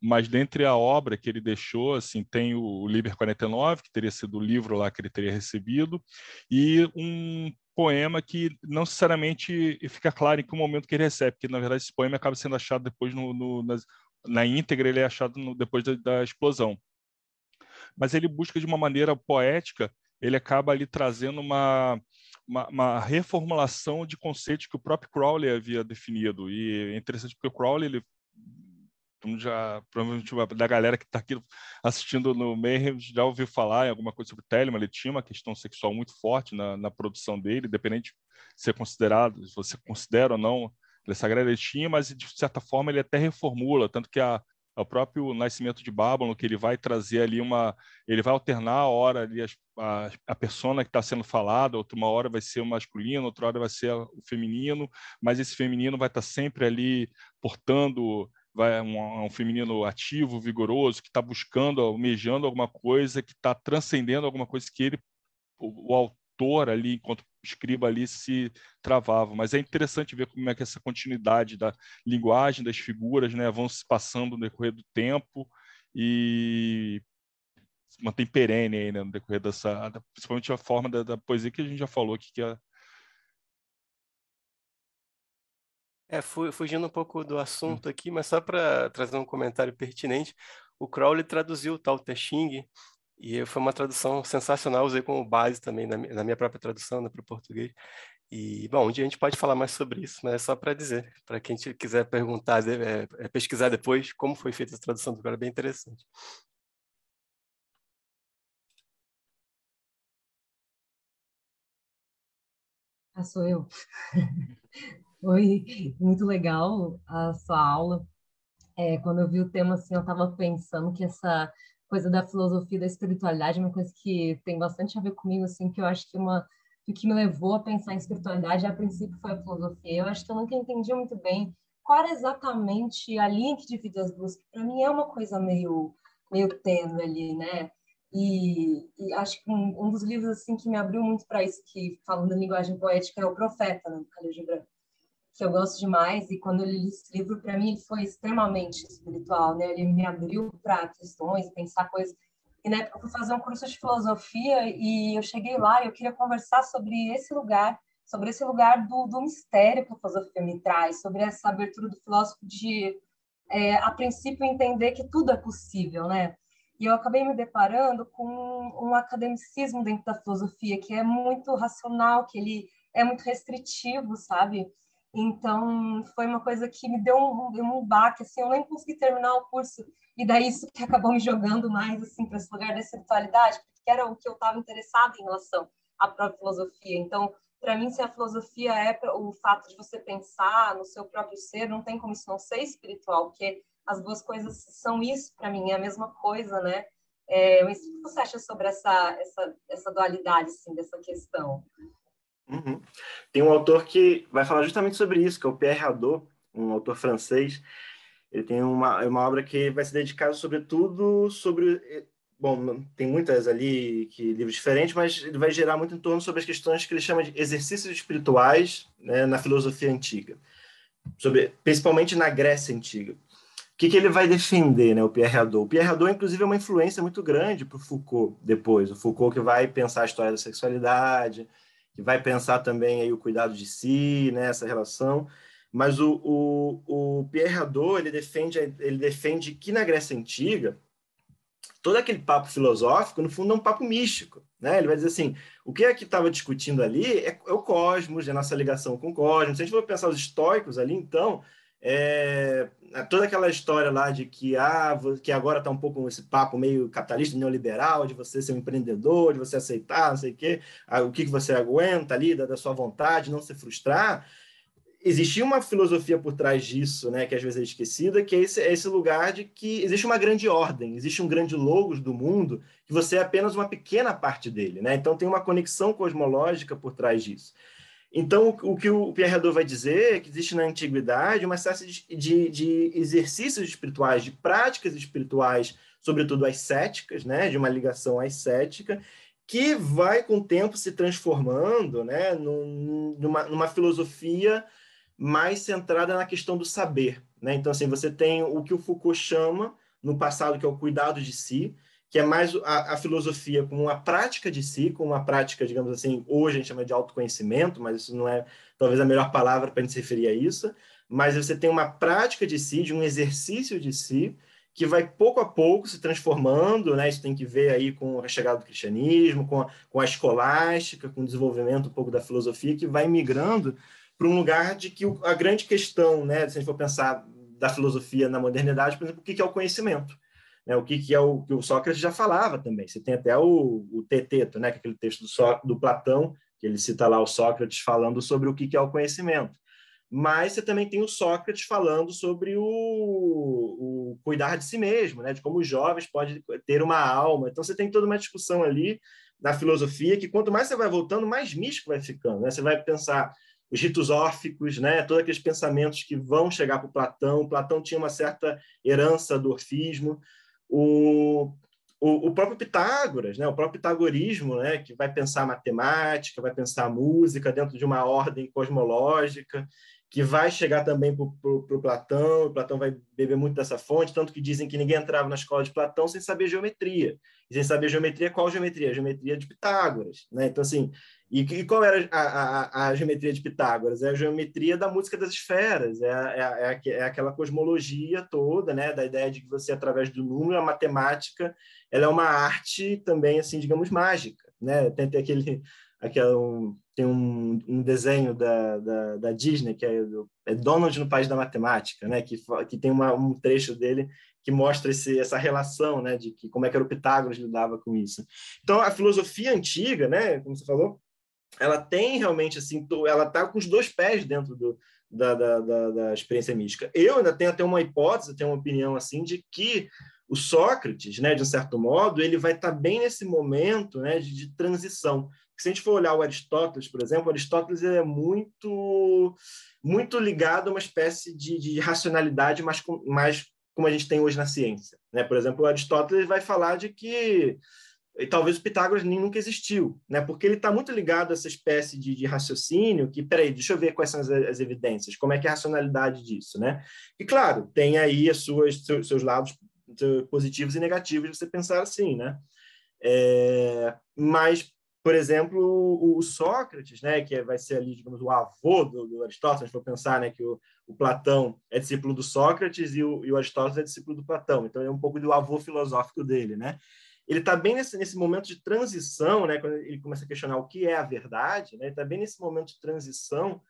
mas dentre a obra que ele deixou, assim, tem o Liber 49, que teria sido o livro lá que ele teria recebido, e um poema que não necessariamente fica claro em que momento que ele recebe, porque na verdade esse poema acaba sendo achado depois no, no nas, na íntegra, ele é achado no, depois da, da explosão. Mas ele busca de uma maneira poética ele acaba ali trazendo uma, uma, uma, reformulação de conceitos que o próprio Crowley havia definido. E é interessante porque o Crowley, ele, já, provavelmente da galera que está aqui assistindo no Mayhem já ouviu falar em alguma coisa sobre Telemann, ele tinha uma questão sexual muito forte na, na produção dele, independente de ser considerado, se você considera ou não, ele é sagrado, ele tinha, mas de certa forma ele até reformula, tanto que a, o próprio nascimento de Babylon, que ele vai trazer ali uma. Ele vai alternar a hora ali, a, a, a persona que está sendo falada, outra uma hora vai ser o masculino, outra hora vai ser o feminino, mas esse feminino vai estar tá sempre ali portando. Vai, um, um feminino ativo, vigoroso, que está buscando, almejando alguma coisa, que está transcendendo alguma coisa que ele, o, o autor ali, enquanto escriba ali, se travava. Mas é interessante ver como é que essa continuidade da linguagem, das figuras, né, vão se passando no decorrer do tempo e se mantém perene aí, né, no decorrer dessa, principalmente a forma da, da poesia que a gente já falou aqui, que é É, fugindo um pouco do assunto aqui, mas só para trazer um comentário pertinente, o Crowley traduziu o Tao Te Ching e foi uma tradução sensacional, usei como base também na, na minha própria tradução né, para o português. E, bom, um dia a gente pode falar mais sobre isso, mas é só para dizer, para quem quiser perguntar, é, é, pesquisar depois como foi feita a tradução cara, é bem interessante. Ah, sou eu. Foi muito legal a sua aula. É, quando eu vi o tema, assim, eu estava pensando que essa coisa da filosofia da espiritualidade, uma coisa que tem bastante a ver comigo, assim, que eu acho que uma o que me levou a pensar em espiritualidade, a princípio, foi a filosofia. Eu acho que eu nunca entendi muito bem qual era exatamente a linha que divide as duas. Para mim é uma coisa meio meio tênue ali, né? E, e, acho que um, um, dos livros assim que me abriu muito para isso, que falando da linguagem poética, é o Profeta, né, do Khalil Gibran que eu gosto demais, e quando eu li esse livro, para mim, ele foi extremamente espiritual, né? Ele me abriu para questões, pensar coisas. E na época eu fui fazer um curso de filosofia e eu cheguei lá e eu queria conversar sobre esse lugar, sobre esse lugar do, do mistério que a filosofia me traz, sobre essa abertura do filósofo de, é, a princípio, entender que tudo é possível, né? E eu acabei me deparando com um academicismo dentro da filosofia que é muito racional, que ele é muito restritivo, sabe? Então, foi uma coisa que me deu um, um baque, assim, eu nem consegui terminar o curso, e daí isso que acabou me jogando mais, assim, para esse lugar da espiritualidade, porque era o que eu estava interessada em relação à própria filosofia. Então, para mim, se a filosofia é o fato de você pensar no seu próprio ser, não tem como isso não ser espiritual, porque as duas coisas são isso para mim, é a mesma coisa, né? É, mas o que você acha sobre essa, essa, essa dualidade, assim, dessa questão? Uhum. Tem um autor que vai falar justamente sobre isso, que é o Pierre Hadot, um autor francês. Ele tem uma, uma obra que vai se dedicar sobretudo sobre bom, tem muitas ali que livros diferentes, mas ele vai gerar muito em torno sobre as questões que ele chama de exercícios espirituais né, na filosofia antiga, sobre principalmente na Grécia antiga. O que, que ele vai defender, né, o Pierre Hadot? O Pierre Hadot, inclusive, é uma influência muito grande para o Foucault depois. O Foucault que vai pensar a história da sexualidade, que vai pensar também aí o cuidado de si, né, relação. Mas o, o, o Pierre Hadot ele defende, ele defende que na Grécia Antiga, todo aquele papo filosófico, no fundo, é um papo místico. Né? Ele vai dizer assim: o que é que estava discutindo ali é, é, o cosmos, é a nossa ligação com o cosmos. Se a gente for pensar os estoicos ali, então, é, toda aquela história lá de que, ah, que agora está um pouco esse papo meio capitalista, neoliberal, de você ser um empreendedor, de você aceitar, não sei o quê, ah, o que, você aguenta ali, da, da sua vontade, não se frustrar. Existia uma filosofia por trás disso, né, que às vezes é esquecida, que é esse, é esse lugar de que existe uma grande ordem, existe um grande logos do mundo, que você é apenas uma pequena parte dele. Né? Então tem uma conexão cosmológica por trás disso. Então, o que o Pierre Hadot vai dizer é que existe na antiguidade uma série de, de, exercícios espirituais, de práticas espirituais, sobretudo ascéticas, né, de uma ligação ascética, que vai com o tempo se transformando né, numa, numa filosofia mais centrada na questão do saber. Né? Então, assim, você tem o que o Foucault chama no passado, que é o cuidado de si, que é mais a, a, filosofia como uma prática de si, como uma prática, digamos assim, hoje a gente chama de autoconhecimento, mas isso não é talvez a melhor palavra para a gente se referir a isso, mas você tem uma prática de si, de um exercício de si, que vai pouco a pouco se transformando, né? Isso tem que ver aí com a chegada do cristianismo, com a, com a escolástica, com o desenvolvimento um pouco da filosofia, que vai migrando para um lugar de que a grande questão, né? Se a gente for pensar da filosofia na modernidade, por exemplo, o que é o conhecimento? Né, o que, que é o que o Sócrates já falava também. Você tem até o, o Teteto, né, que é aquele texto do, so, do Platão, que ele cita lá o Sócrates falando sobre o que, que é o conhecimento. Mas você também tem o Sócrates falando sobre o, o cuidar de si mesmo, né, de como os jovens podem ter uma alma. Então você tem toda uma discussão ali na filosofia que quanto mais você vai voltando, mais místico vai ficando. Né? Você vai pensar os ritos órficos, né? todos aqueles pensamentos que vão chegar para Platão. Platão tinha uma certa herança do orfismo o, o, o, próprio Pitágoras, né? o próprio pitagorismo, né? que vai pensar matemática, vai pensar música dentro de uma ordem cosmológica, que vai chegar também para o Platão, o Platão vai beber muito dessa fonte, tanto que dizem que ninguém entrava na escola de Platão sem saber geometria. E sem saber geometria, qual geometria? A geometria de Pitágoras. Né? Então, assim, e, e qual era a, a, a, geometria de Pitágoras? É a geometria da música das esferas, é, é, é, é, aquela cosmologia toda, né, da ideia de que você, através do número, a matemática, ela é uma arte também, assim, digamos, mágica. Né? Tem, aquele, aquele um, tem um, um desenho da, da, da, Disney, que é, do, é Donald no País da Matemática, né? que, que tem uma, um trecho dele que mostra esse, essa relação, né, de que como é que era o Pitágoras lidava com isso. Então, a filosofia antiga, né, como você falou, ela tem realmente assim, ela está com os dois pés dentro do, da, da, da, da, experiência mística. Eu ainda tenho até uma hipótese, tenho uma opinião assim de que o Sócrates, né, de um certo modo, ele vai estar tá bem nesse momento, né, de, de transição. Se a gente for olhar o Aristóteles, por exemplo, Aristóteles é muito muito ligado a uma espécie de, de racionalidade mais, mais como a gente tem hoje na ciência. Né? Por exemplo, Aristóteles vai falar de que e talvez o Pitágoras nem nunca existiu, né? Porque ele está muito ligado a essa espécie de, de, raciocínio que, peraí, deixa eu ver quais são as, as, evidências, como é que é a racionalidade disso, né? E claro, tem aí as suas seus, seus lados positivos e negativos de você pensar assim, né? É, mas, por exemplo, o, o, Sócrates, né, que vai ser ali, digamos, o avô do, do Aristóteles, vou pensar, né, que o, o, Platão é discípulo do Sócrates e o, e o Aristóteles é discípulo do Platão, então é um pouco do avô filosófico dele, né? ele está bem nesse, nesse momento de transição, né, quando ele começa a questionar o que é a verdade, né, ele está bem nesse momento de transição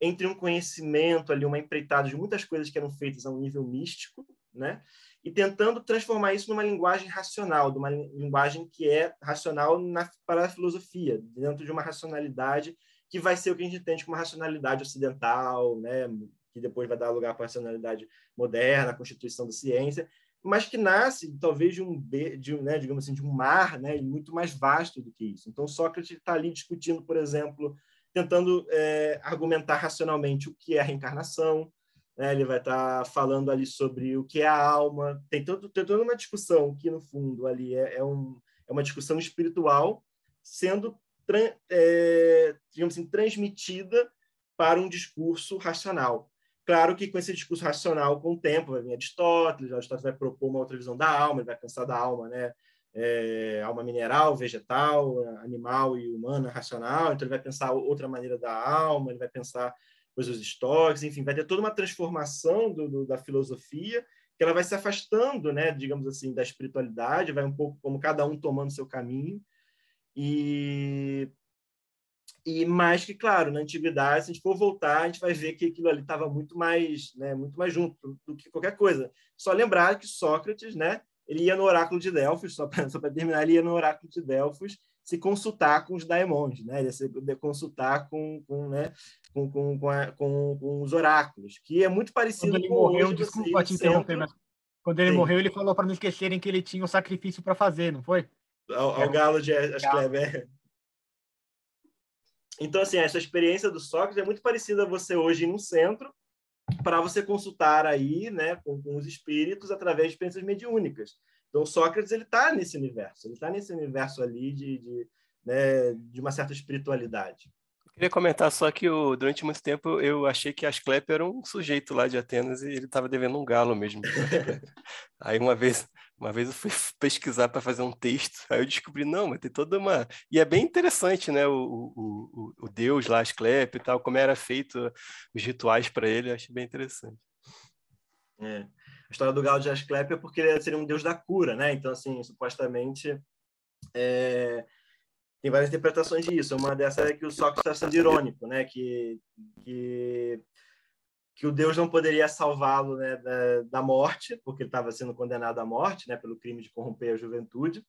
entre um conhecimento ali, uma empreitada de muitas coisas que eram feitas a um nível místico, né? E tentando transformar isso numa linguagem racional, de uma linguagem que é racional na, para a filosofia, dentro de uma racionalidade que vai ser o que a gente entende como racionalidade ocidental, né? Que depois vai dar lugar para a racionalidade moderna, a constituição da ciência, mas que nasce talvez de um, de um né, digamos assim, de um mar, né, muito mais vasto do que isso. Então Sócrates está ali discutindo, por exemplo, tentando é, argumentar racionalmente o que é a reencarnação, né? ele vai estar tá falando ali sobre o que é a alma, tem, todo, tem toda uma discussão que, no fundo, ali é, é, um, é uma discussão espiritual sendo, é, digamos assim, transmitida para um discurso racional. Claro que com esse discurso racional, com o tempo, vai vir Aristóteles, Aristóteles vai propor uma outra visão da alma, ele vai pensar da alma, né? é, alma mineral, vegetal, animal e humana, racional. Então, ele vai pensar outra maneira da alma, ele vai pensar coisas históricas, enfim, vai ter toda uma transformação do, do, da filosofia que ela vai se afastando, né, digamos assim, da espiritualidade, vai um pouco como cada um tomando seu caminho. E e mais que claro, na antiguidade, se a gente for voltar, a gente vai ver que aquilo ali estava muito mais, né, muito mais junto do que qualquer coisa. Só lembrar que Sócrates, né, ele ia no oráculo de Delfos, só para terminar, ele ia no oráculo de Delfos se consultar com os daemons, né? Ele ia se consultar com, com, né? Com, com, com, a, com, com, os oráculos, que é muito parecido quando ele com morreu, desculpa te interromper, mas quando ele Sim. morreu, ele falou para não esquecerem que ele tinha um sacrifício para fazer, não foi? Ao, ao galo de Ascleber. Então, assim, essa experiência do Sócrates é muito parecida a você hoje ir no centro para você consultar aí, né, com, com, os espíritos através de experiências mediúnicas. Então, Sócrates ele está nesse universo, ele está nesse universo ali de, de, né, de uma certa espiritualidade. Eu queria comentar só que eu, durante muito tempo eu achei que Asclepio era um sujeito lá de Atenas e ele estava devendo um galo mesmo. aí uma vez uma vez eu fui pesquisar para fazer um texto, aí eu descobri, não, mas tem toda uma. E é bem interessante, né? O, o, o, o Deus lá, Asclepio e tal, como era feito os rituais para ele, eu achei bem interessante. É. A história do galo de Asclepio é porque ele seria um deus da cura, né? Então, assim, supostamente. É... Tem várias interpretações disso. Uma dessas é que o Sócrates está sendo irônico, né? Que, que que o Deus não poderia salvá-lo né, da, da, morte, porque ele estava sendo condenado à morte, né, pelo crime de corromper a juventude,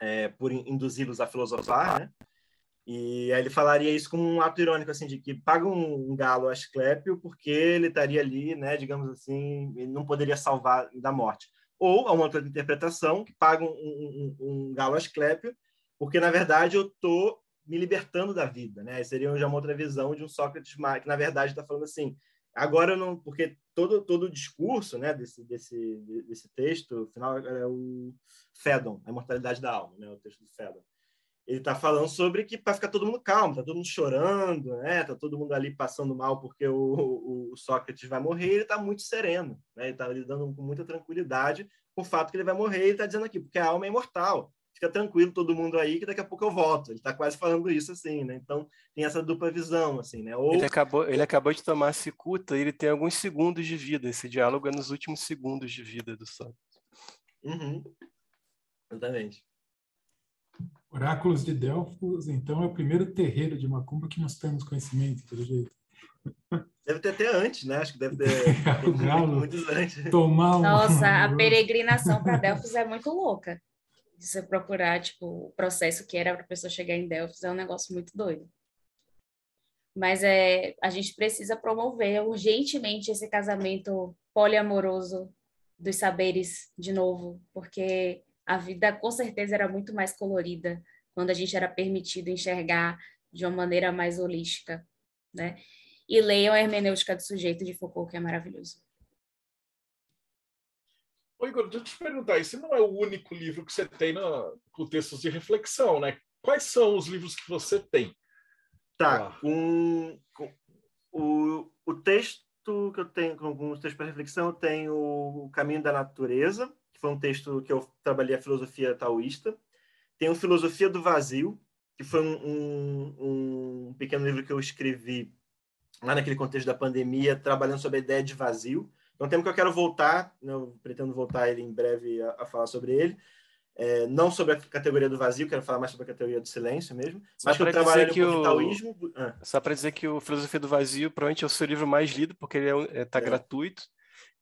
é, por induzi-los a filosofar, né? E aí ele falaria isso como um ato irônico, assim, de que paga um, galo a Asclépio porque ele estaria ali, né, digamos assim, não poderia salvar da morte. Ou, a uma outra interpretação, que paga um, um, um galo a Asclépio porque, na verdade, eu estou me libertando da vida, né? Seria já uma outra visão de um Sócrates que, na verdade, está falando assim, Agora não, porque todo todo o discurso, né, desse desse desse texto, final é o Fedon, a imortalidade da alma, né, o texto do Fedon. Ele está falando sobre que para ficar todo mundo calmo, tá todo mundo chorando, né, tá todo mundo ali passando mal porque o, o, o Sócrates vai morrer, ele está muito sereno, né, ele está lidando com muita tranquilidade com o fato que ele vai morrer, ele está dizendo aqui, porque a alma é imortal fica tranquilo todo mundo aí que daqui a pouco eu volto. Ele está quase falando isso assim, né? Então tem essa dupla visão assim, né? Ou... Ele acabou, ele acabou de tomar a cicuta e ele tem alguns segundos de vida. Esse diálogo é nos últimos segundos de vida do Sócrates. Uhum. Exatamente. Oráculos de Delfos, então, é o primeiro terreiro de Macumba que nós temos conhecimento, pelo jeito. Deve ter até antes, né? Acho que deve ter, o galo, muitos antes. Tomar Nossa, a peregrinação para Delfos é muito louca de você procurar, tipo, o processo que era para a pessoa chegar em Delphi é um negócio muito doido. Mas é, a gente precisa promover urgentemente esse casamento poliamoroso dos saberes de novo, porque a vida com certeza era muito mais colorida quando a gente era permitido enxergar de uma maneira mais holística, né? E leiam a Hermenêutica do Sujeito de Foucault, que é maravilhoso. Ô, Igor, deixa eu te perguntar, esse não é o único livro que você tem no, com textos de reflexão, né? Quais são os livros que você tem? Tá, com, com o, o texto que eu tenho, com os textos para reflexão, eu tenho O Caminho da Natureza, que foi um texto que eu trabalhei a filosofia taoísta. Tem o Filosofia do Vazio, que foi um, um, um pequeno livro que eu escrevi lá naquele contexto da pandemia, trabalhando sobre a ideia de vazio. É um tema que eu quero voltar, né, eu pretendo voltar ele em breve a, a falar sobre ele. é, não sobre a categoria do vazio, quero falar mais sobre a categoria do silêncio mesmo, mas que eu trabalho que o taoísmo. Ah. Só para dizer que o Filosofia do Vazio provavelmente é o seu livro mais lido, porque ele está é, é, tá é. gratuito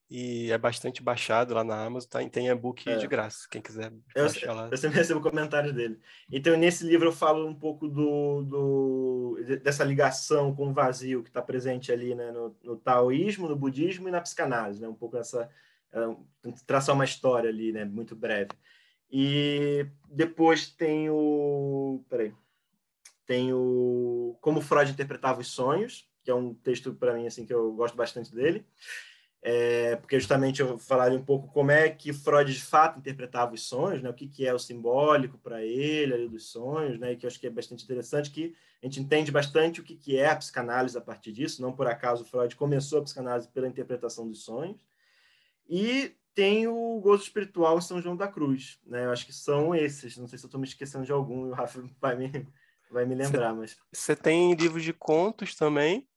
e é bastante baixado lá na Amazon, tá? tem e-book é. de graça, quem quiser eu, baixar lá. Eu sempre recebo comentários dele. Então, nesse livro eu falo um pouco do, do dessa ligação com o vazio que está presente ali né, no, no, taoísmo, no budismo e na psicanálise, né? um pouco essa... É, traçar uma história ali, né, muito breve. E depois tem o... Peraí. Tem o Como Freud Interpretava os Sonhos, que é um texto, para mim, assim, que eu gosto bastante dele é, porque justamente eu falaria um pouco como é que Freud de fato interpretava os sonhos, né? o que, que é o simbólico para ele ali dos sonhos, né? e que eu acho que é bastante interessante, que a gente entende bastante o que, que é a psicanálise a partir disso, não por acaso Freud começou a psicanálise pela interpretação dos sonhos, e tem o gozo espiritual em São João da Cruz, né? eu acho que são esses, não sei se eu estou me esquecendo de algum, o Rafa vai me, vai me lembrar, cê, mas... Você tem livros de contos também,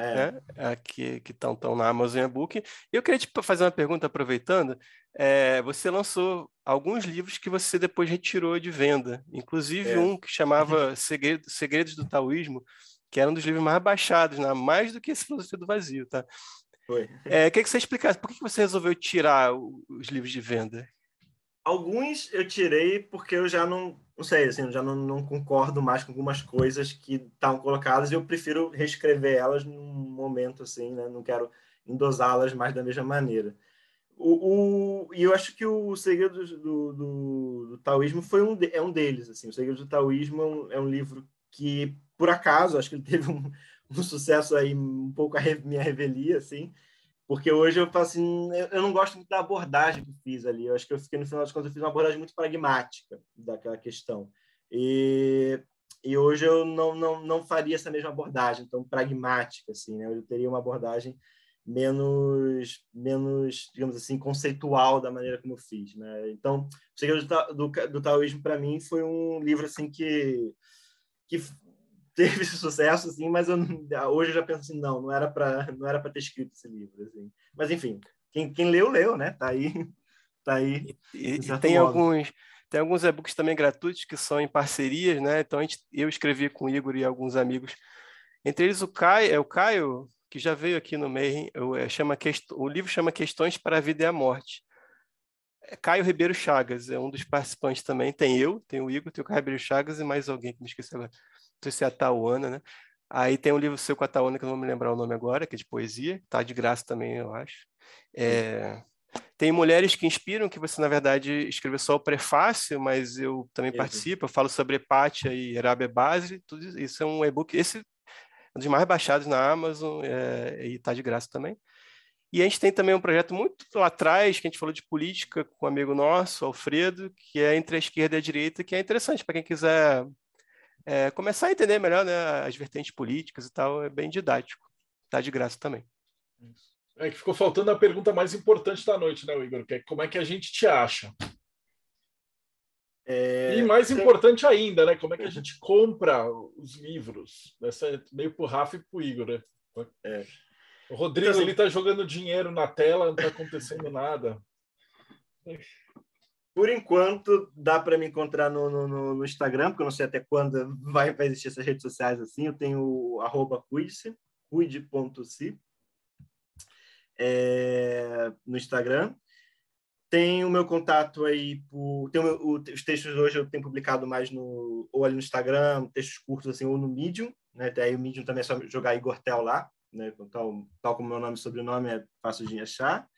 é. Né? Aqui, que estão na Amazon Book. E eu queria te tipo, fazer uma pergunta, aproveitando. É, você lançou alguns livros que você depois retirou de venda, inclusive é. um que chamava Segredo, Segredos do Taoísmo, que era um dos livros mais baixados, né? mais do que esse Filosofia do Vazio. Tá? Foi. É, queria que você explicasse por que você resolveu tirar os livros de venda? Alguns eu tirei porque eu já não, não sei, assim, eu já não, não concordo mais com algumas coisas que estão colocadas e eu prefiro reescrever elas num momento assim, né? Não quero endosá-las mais da mesma maneira. O, o, e eu acho que o Segredo do, do, do, Taoísmo foi um, de, é um deles. Assim. O Segredo do Taoísmo é um, é um livro que, por acaso, acho que ele teve um, um sucesso aí, um pouco a minha revelia, assim, porque hoje eu falo assim, eu não gosto muito da abordagem que fiz ali. Eu acho que eu fiquei no final das contas eu fiz uma abordagem muito pragmática daquela questão. E, e hoje eu não, não, não faria essa mesma abordagem tão pragmática assim, né? Eu teria uma abordagem menos menos, digamos assim, conceitual da maneira como eu fiz, né? Então, o Segredo do, do, do Taoísmo para mim foi um livro assim que que teve esse sucesso, assim, mas eu, hoje eu já penso assim, não, não era para não era para ter escrito esse livro, assim. Mas enfim, quem, quem leu leu, né? Tá aí, tá aí. E, e tem modo. alguns tem alguns e-books também gratuitos que são em parcerias, né? Então gente, eu escrevi com o Igor e alguns amigos, entre eles o Caio, é o Caio que já veio aqui no meio, é, chama o livro chama Questões para a Vida e a Morte. É Caio Ribeiro Chagas é um dos participantes também. Tem eu, tem o Igor, tem o Caio Ribeiro Chagas e mais alguém que me esqueci agora sei se é a Tauana, né? Aí tem um livro seu com a Tauana, que eu não vou me lembrar o nome agora, que é de poesia, tá de graça também, eu acho. É... Tem Mulheres que Inspiram, que você, na verdade, escreveu só o prefácio, mas eu também participo, eu falo sobre Epatia e Erabe Base, tudo isso é um e-book, esse é um dos mais baixados na Amazon é... e tá de graça também. E a gente tem também um projeto muito lá atrás, que a gente falou de política com um amigo nosso, Alfredo, que é entre a esquerda e a direita, que é interessante para quem quiser é, começar a entender melhor né, as vertentes políticas e tal, é bem didático. Tá de graça também. É que ficou faltando a pergunta mais importante da noite, né, Igor? Que é como é que a gente te acha? É... E mais importante ainda, né? Como é que a gente compra os livros? Essa é meio pro Rafa e pro Igor, né? É. O Rodrigo, então, ele tá jogando dinheiro na tela, não tá acontecendo nada. Por enquanto, dá para me encontrar no, no, no, Instagram, porque eu não sei até quando vai, vai existir essas redes sociais assim. Eu tenho o cuide-se, cuide.se, é, no Instagram. Tem o meu contato aí, por, tem o, o, os textos hoje eu tenho publicado mais no, ou ali no Instagram, textos curtos assim, ou no Medium. Né? Até aí o Medium também é só jogar Igor Tel lá, né? tal, tal como meu nome e sobrenome é fácil de achar.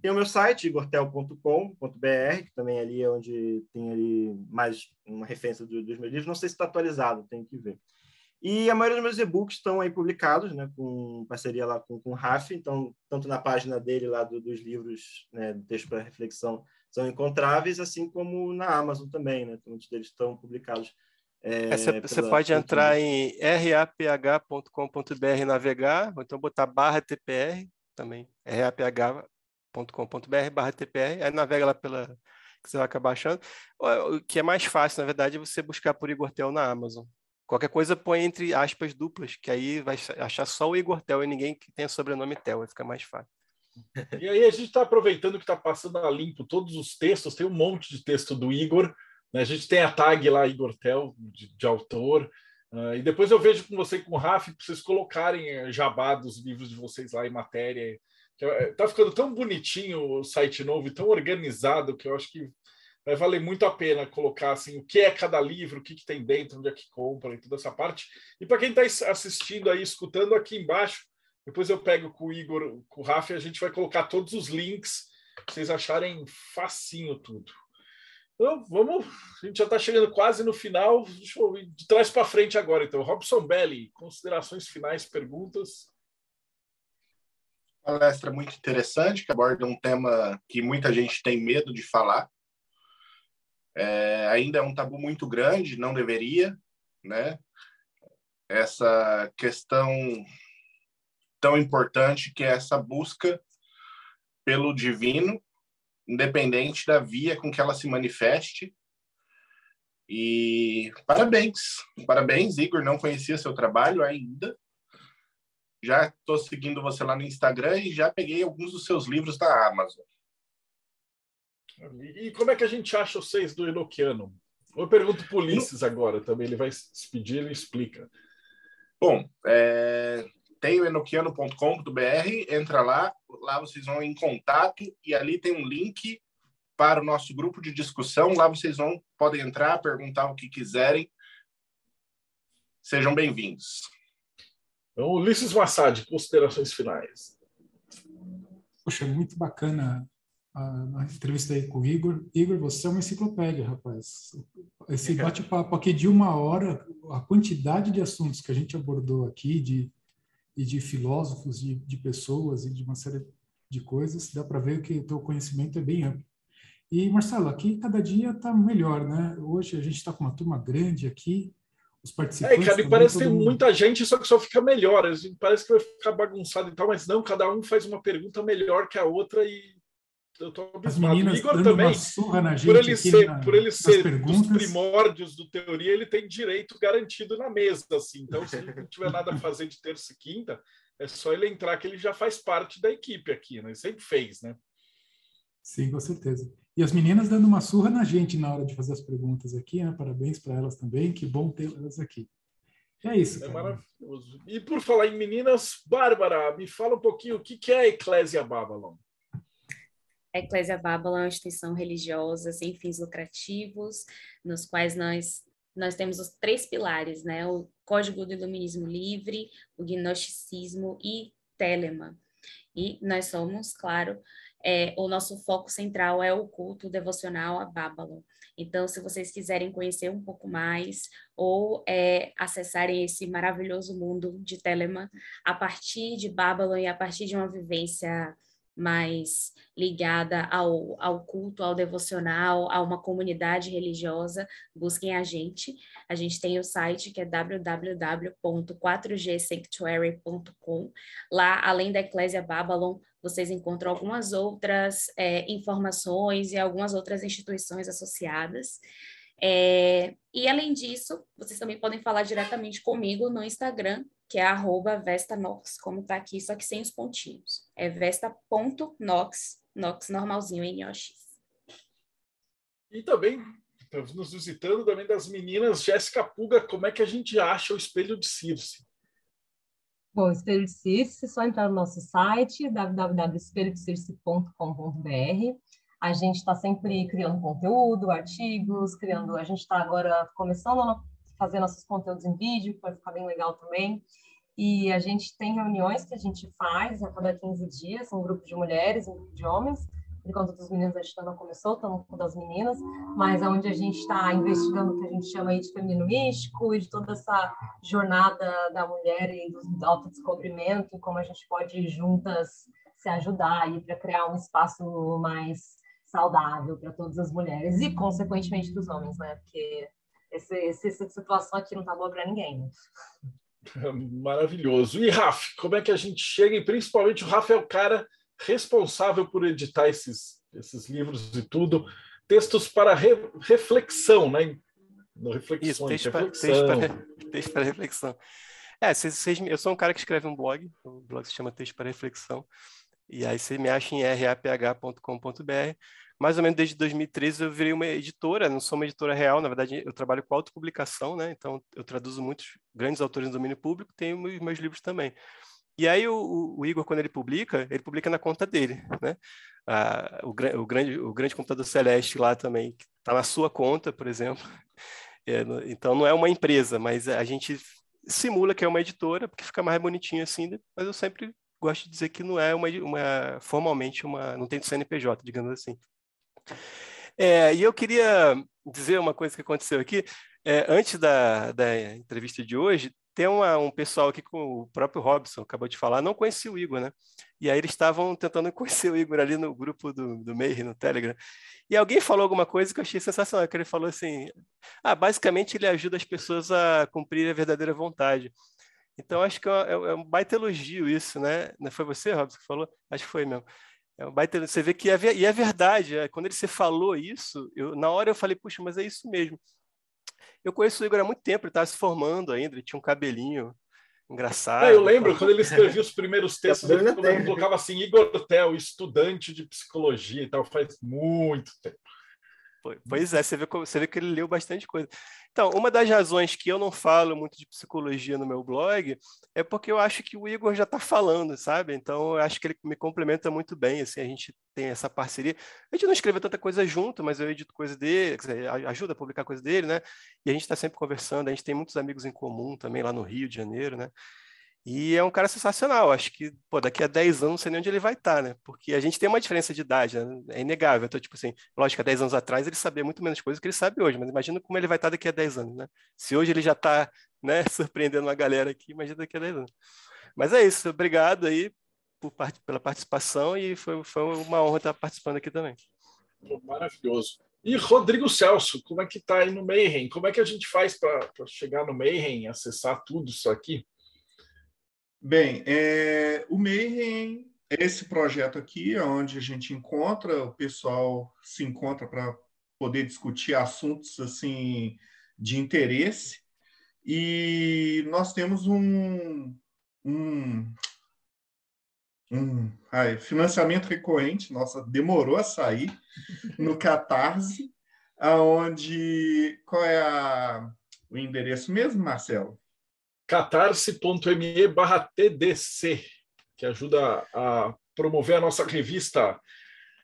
Tem o meu site, igortel.com.br, que também ali é onde tem ali mais uma referência do, dos meus livros. Não sei se está atualizado, tem que ver. E a maioria dos meus e-books estão aí publicados, né, com parceria lá com, com o Raf, então, tanto na página dele lá do, dos livros, né, do texto para reflexão, são encontráveis, assim como na Amazon também, né, muitos deles estão publicados. É, você é, pode entrar em raph.com.br navegar, ou então botar barra TPR também, raph com.br barra TPR, aí navega lá pela que você vai acabar achando. O que é mais fácil, na verdade, é você buscar por Igor Tel na Amazon. Qualquer coisa põe entre aspas duplas, que aí vai achar só o Igor Tel e ninguém que tenha sobrenome Tel, vai ficar mais fácil. E aí a gente está aproveitando que está passando a limpo todos os textos, tem um monte de texto do Igor, né? a gente tem a tag lá, Igor Tel, de, de autor, uh, e depois eu vejo com você e com o Rafa para vocês colocarem eh, jabá dos livros de vocês lá em matéria. Está ficando tão bonitinho o site novo e tão organizado que eu acho que vai valer muito a pena colocar assim o que é cada livro, o que, que tem dentro, onde é que compra e toda essa parte. E para quem está assistindo aí, escutando aqui embaixo, depois eu pego com o Igor, com o Rafa e a gente vai colocar todos os links vocês acharem facinho tudo. Então, vamos, a gente já está chegando quase no final. Deixa eu ir de trás para frente agora, então. Robson Belli, considerações finais, perguntas. Palestra muito interessante, que aborda um tema que muita gente tem medo de falar, é, ainda é um tabu muito grande, não deveria, né? Essa questão tão importante que é essa busca pelo divino, independente da via com que ela se manifeste. E parabéns, parabéns, Igor. Não conhecia seu trabalho ainda. Já estou seguindo você lá no Instagram e já peguei alguns dos seus livros da Amazon. E como é que a gente acha os seis do Enoquiano? Eu pergunto para o Ulisses agora também, ele vai se pedir, ele explica. Bom, é, tem o enoquiano.com.br, entra lá, lá vocês vão em contato e ali tem um link para o nosso grupo de discussão. Lá vocês vão podem entrar, perguntar o que quiserem. Sejam bem-vindos. Então, Ulisses Massad, considerações finais. Poxa, muito bacana a, entrevista aí com o Igor. Igor, você é uma enciclopédia, rapaz. Esse bate-papo aqui de uma hora, a quantidade de assuntos que a gente abordou aqui, de, e de filósofos, de, de pessoas e de uma série de coisas, dá para ver que o teu conhecimento é bem amplo. E, Marcelo, aqui cada dia está melhor, né? Hoje a gente está com uma turma grande aqui, os participantes... É, cara, e parece que tem mundo... muita gente, só que só fica melhor. Parece que vai ficar bagunçado e tal, mas não, cada um faz uma pergunta melhor que a outra e eu tô abismado. Meninas Igor também, por ele ser, na, por ele ser dos primórdios do teoria, ele tem direito garantido na mesa, assim. Então, se ele não tiver nada a fazer de terça e quinta, é só ele entrar que ele já faz parte da equipe aqui, né? Ele sempre fez, né? Sim, com certeza. E as meninas dando uma surra na gente na hora de fazer as perguntas aqui, né? Parabéns para elas também, que bom ter elas aqui. É isso. É maravilhoso. E por falar em meninas, Bárbara, me fala um pouquinho o que é a Eclésia Babylon. A Eclésia Babylon é uma instituição religiosa sem fins lucrativos, nos quais nós nós temos os três pilares, né? O Código do Iluminismo Livre, o Gnosticismo e Telema. E nós somos, claro, é, o nosso foco central é o culto devocional a Babylon. Então, se vocês quiserem conhecer um pouco mais ou é, acessarem esse maravilhoso mundo de Telema a partir de Babylon e a partir de uma vivência mais ligada ao, ao culto, ao devocional, a uma comunidade religiosa, busquem a gente. A gente tem o site que é www.4gsanctuary.com. Lá, além da Eclésia Babylon, vocês encontram algumas outras é, informações e algumas outras instituições associadas. É, e além disso, vocês também podem falar diretamente comigo no Instagram, que é arroba vestanox, como está aqui, só que sem os pontinhos. É vesta.nox, nox normalzinho em Yoshi. E também, estamos nos visitando também das meninas, Jéssica Puga, como é que a gente acha o espelho de Circe? Bom, o Espelho de Circe, só entrar no nosso site, www.espelhodecirce.com.br. A gente está sempre criando conteúdo, artigos, criando. A gente está agora começando a fazer nossos conteúdos em vídeo, que vai ficar bem legal também. E a gente tem reuniões que a gente faz a cada 15 dias, um grupo de mulheres, um grupo de homens. Por enquanto dos meninos a gente ainda não começou, estamos com das meninas, mas é onde a gente está investigando o que a gente chama aí de feminino místico e de toda essa jornada da mulher e do autodescobrimento, como a gente pode juntas se ajudar aí para criar um espaço mais saudável para todas as mulheres e, consequentemente, dos homens, né? Porque esse, esse, essa situação aqui não tá boa para ninguém. Maravilhoso. E Rafa, como é que a gente chega? E principalmente o Rafa é o cara responsável por editar esses, esses livros e tudo. Textos para re, reflexão, né? No reflexões, Isso, texto, reflexão. Para, texto, para, texto para reflexão. É, vocês, vocês, eu sou um cara que escreve um blog, o blog se chama Texto para Reflexão. E aí você me acha em raph.com.br. Mais ou menos desde 2013 eu virei uma editora, não sou uma editora real, na verdade eu trabalho com autopublicação, né? Então eu traduzo muitos grandes autores no domínio público, tenho meus livros também. E aí o, o, Igor, quando ele publica, ele publica na conta dele, né? Ah, o, o, grande, o grande computador Celeste lá também, que está na sua conta, por exemplo. É, então não é uma empresa, mas a gente simula que é uma editora, porque fica mais bonitinho assim, mas eu sempre gosto de dizer que não é uma, uma formalmente uma, não tem CNPJ, digamos assim. É, e eu queria dizer uma coisa que aconteceu aqui. É, antes da, da entrevista de hoje, tem uma, um pessoal aqui com o próprio Robson, acabou de falar, não conhecia o Igor, né? E aí eles estavam tentando conhecer o Igor ali no grupo do, do Meir, no Telegram. E alguém falou alguma coisa que eu achei sensacional, que ele falou assim, ah, basicamente ele ajuda as pessoas a cumprir a verdadeira vontade. Então, acho que é, é, é um baita elogio isso, né? Não foi você, Robson, que falou? Acho que foi mesmo. É um baita, você vê que é, e é verdade. É, quando ele você falou isso, eu, na hora eu falei, puxa, mas é isso mesmo. Eu conheço o Igor há muito tempo, ele estava se formando ainda, ele tinha um cabelinho engraçado. É, eu lembro quando ele escrevia os primeiros textos, ele, ele colocava assim, Igor Tel, estudante de psicologia e tal, faz muito tempo. Pois é, você vê, você vê que ele leu bastante coisa. Então, uma das razões que eu não falo muito de psicologia no meu blog é porque eu acho que o Igor já está falando, sabe? Então, eu acho que ele me complementa muito bem, assim, a gente tem essa parceria. A gente não escreve tanta coisa junto, mas eu edito coisa dele, dizer, ajuda a publicar coisa dele, né? E a gente está sempre conversando, a gente tem muitos amigos em comum também lá no Rio de Janeiro, né? E é um cara sensacional. Acho que pô, daqui a 10 anos não sei nem onde ele vai estar, tá, né? Porque a gente tem uma diferença de idade, né? é inegável. Então, tipo assim, lógico, há 10 anos atrás ele sabia muito menos coisas que ele sabe hoje, mas imagina como ele vai estar tá daqui a 10 anos, né? Se hoje ele já está né, surpreendendo uma galera aqui, imagina daqui a 10 anos. Mas é isso, obrigado aí por, pela participação e foi, foi uma honra estar participando aqui também. Maravilhoso. E Rodrigo Celso, como é que está aí no Mayhem? Como é que a gente faz para chegar no Mayhem, acessar tudo isso aqui? Bem, é, o Mayhem é esse projeto aqui, onde a gente encontra, o pessoal se encontra para poder discutir assuntos assim de interesse. E nós temos um, um, um ai, financiamento recorrente, nossa, demorou a sair, no Catarse, aonde qual é a, o endereço mesmo, Marcelo? catarse.me barra TDC, que ajuda a promover a nossa revista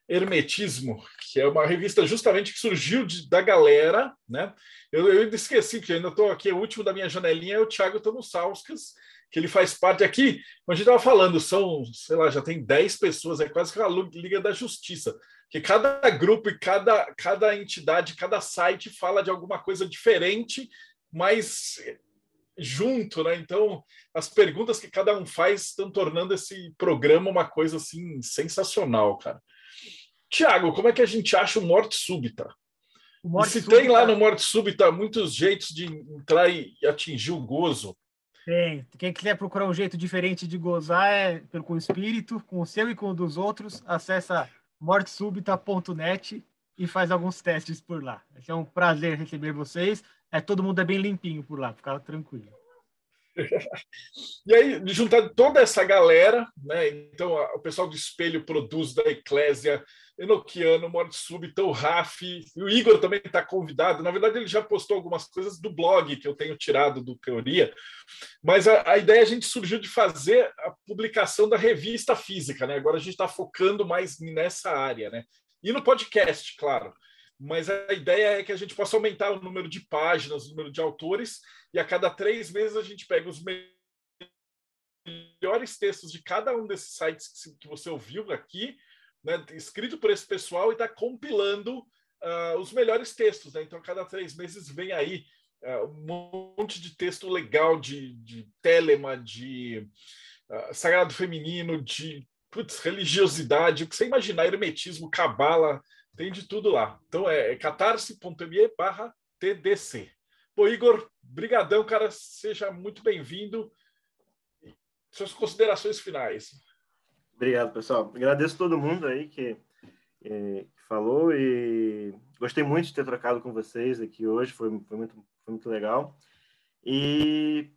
Hermetismo, que é uma revista justamente que surgiu de, da galera, né? Eu, eu esqueci, que ainda estou aqui, o último da minha janelinha é o Thiago Tonossauskas, que ele faz parte aqui, como a gente estava falando, são, sei lá, já tem 10 pessoas, é quase que a Liga da Justiça, que cada grupo e cada, cada entidade, cada site fala de alguma coisa diferente, mas junto, né? Então, as perguntas que cada um faz estão tornando esse programa uma coisa assim sensacional, cara. Tiago, como é que a gente acha o morte súbita? O morte se súbita... tem lá no morte súbita muitos jeitos de entrar e atingir o gozo. Tem. Quem quiser procurar um jeito diferente de gozar é pelo com o espírito, com o seu e com o dos outros, acessa mortesúbita.net e faz alguns testes por lá. É um prazer receber vocês. É, todo mundo é bem limpinho por lá, fica tranquilo. e aí, juntando toda essa galera, né? Então, o pessoal do Espelho produz da Eclésia, Enoquiano, Morte Súbita, o Raf, o Igor também está convidado. Na verdade, ele já postou algumas coisas do blog que eu tenho tirado do Teoria, mas a, a ideia a gente surgiu de fazer a publicação da revista física, né? Agora a gente está focando mais nessa área, né? E no podcast, claro mas a ideia é que a gente possa aumentar o número de páginas, o número de autores, e a cada três meses a gente pega os melhores textos de cada um desses sites que você ouviu aqui, né, escrito por esse pessoal, e está compilando uh, os melhores textos. Né? Então, a cada três meses vem aí uh, um monte de texto legal de, de Telema, de uh, Sagrado Feminino, de putz, religiosidade, o que você imaginar, hermetismo, cabala, tem de tudo lá. Então é, é catarse.me barra TDC. Pô, Igor, brigadão, cara. Seja muito bem-vindo. Suas considerações finais. Obrigado, pessoal. Agradeço todo mundo aí que, que falou e gostei muito de ter trocado com vocês aqui hoje. Foi, foi, muito, foi muito legal. E,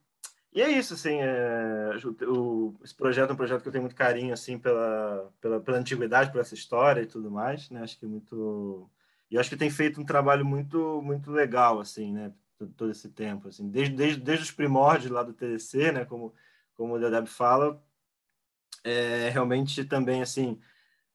e é isso, assim, é, o, esse projeto é um projeto que eu tenho muito carinho, assim, pela, pela, pela antiguidade, por essa história e tudo mais, né? Acho que é muito... E acho que tem feito um trabalho muito, muito legal, assim, né? Todo esse tempo, assim, desde, desde, desde os primórdios lá do TDC, né? Como, como o Dedeb fala, é, realmente também, assim,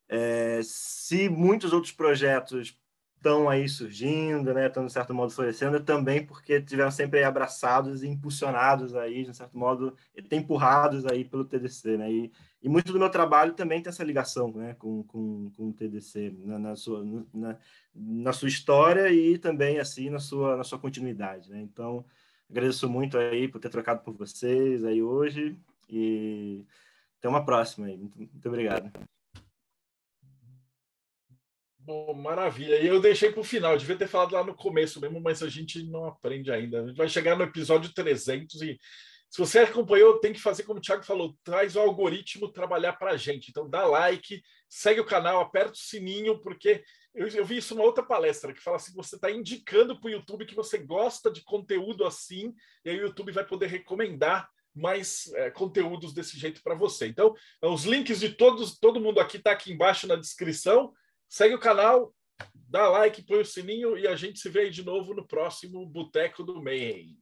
é, se muitos outros projetos estão aí surgindo, né, estão de certo modo florescendo, também porque tiveram sempre abraçados e impulsionados aí, de certo modo, empurrados aí pelo TDC, né, e, e muito do meu trabalho também tem essa ligação, né, com, com, com o TDC na, na sua na, na, sua história e também assim na sua na sua continuidade, né, então agradeço muito aí por ter trocado por vocês aí hoje e até uma próxima aí, muito, muito obrigado. Bom, maravilha. E eu deixei para o final, devia ter falado lá no começo mesmo, mas a gente não aprende ainda. A gente vai chegar no episódio 300 e se você acompanhou, tem que fazer como o Thiago falou, traz o algoritmo trabalhar para a gente. Então dá like, segue o canal, aperta o sininho, porque eu, eu vi isso numa outra palestra que fala assim: você está indicando para o YouTube que você gosta de conteúdo assim, e aí o YouTube vai poder recomendar mais é, conteúdos desse jeito para você. Então, os links de todos, todo mundo aqui está aqui embaixo na descrição. Segue o canal, dá like, põe o sininho e a gente se vê de novo no próximo Boteco do Mayhem.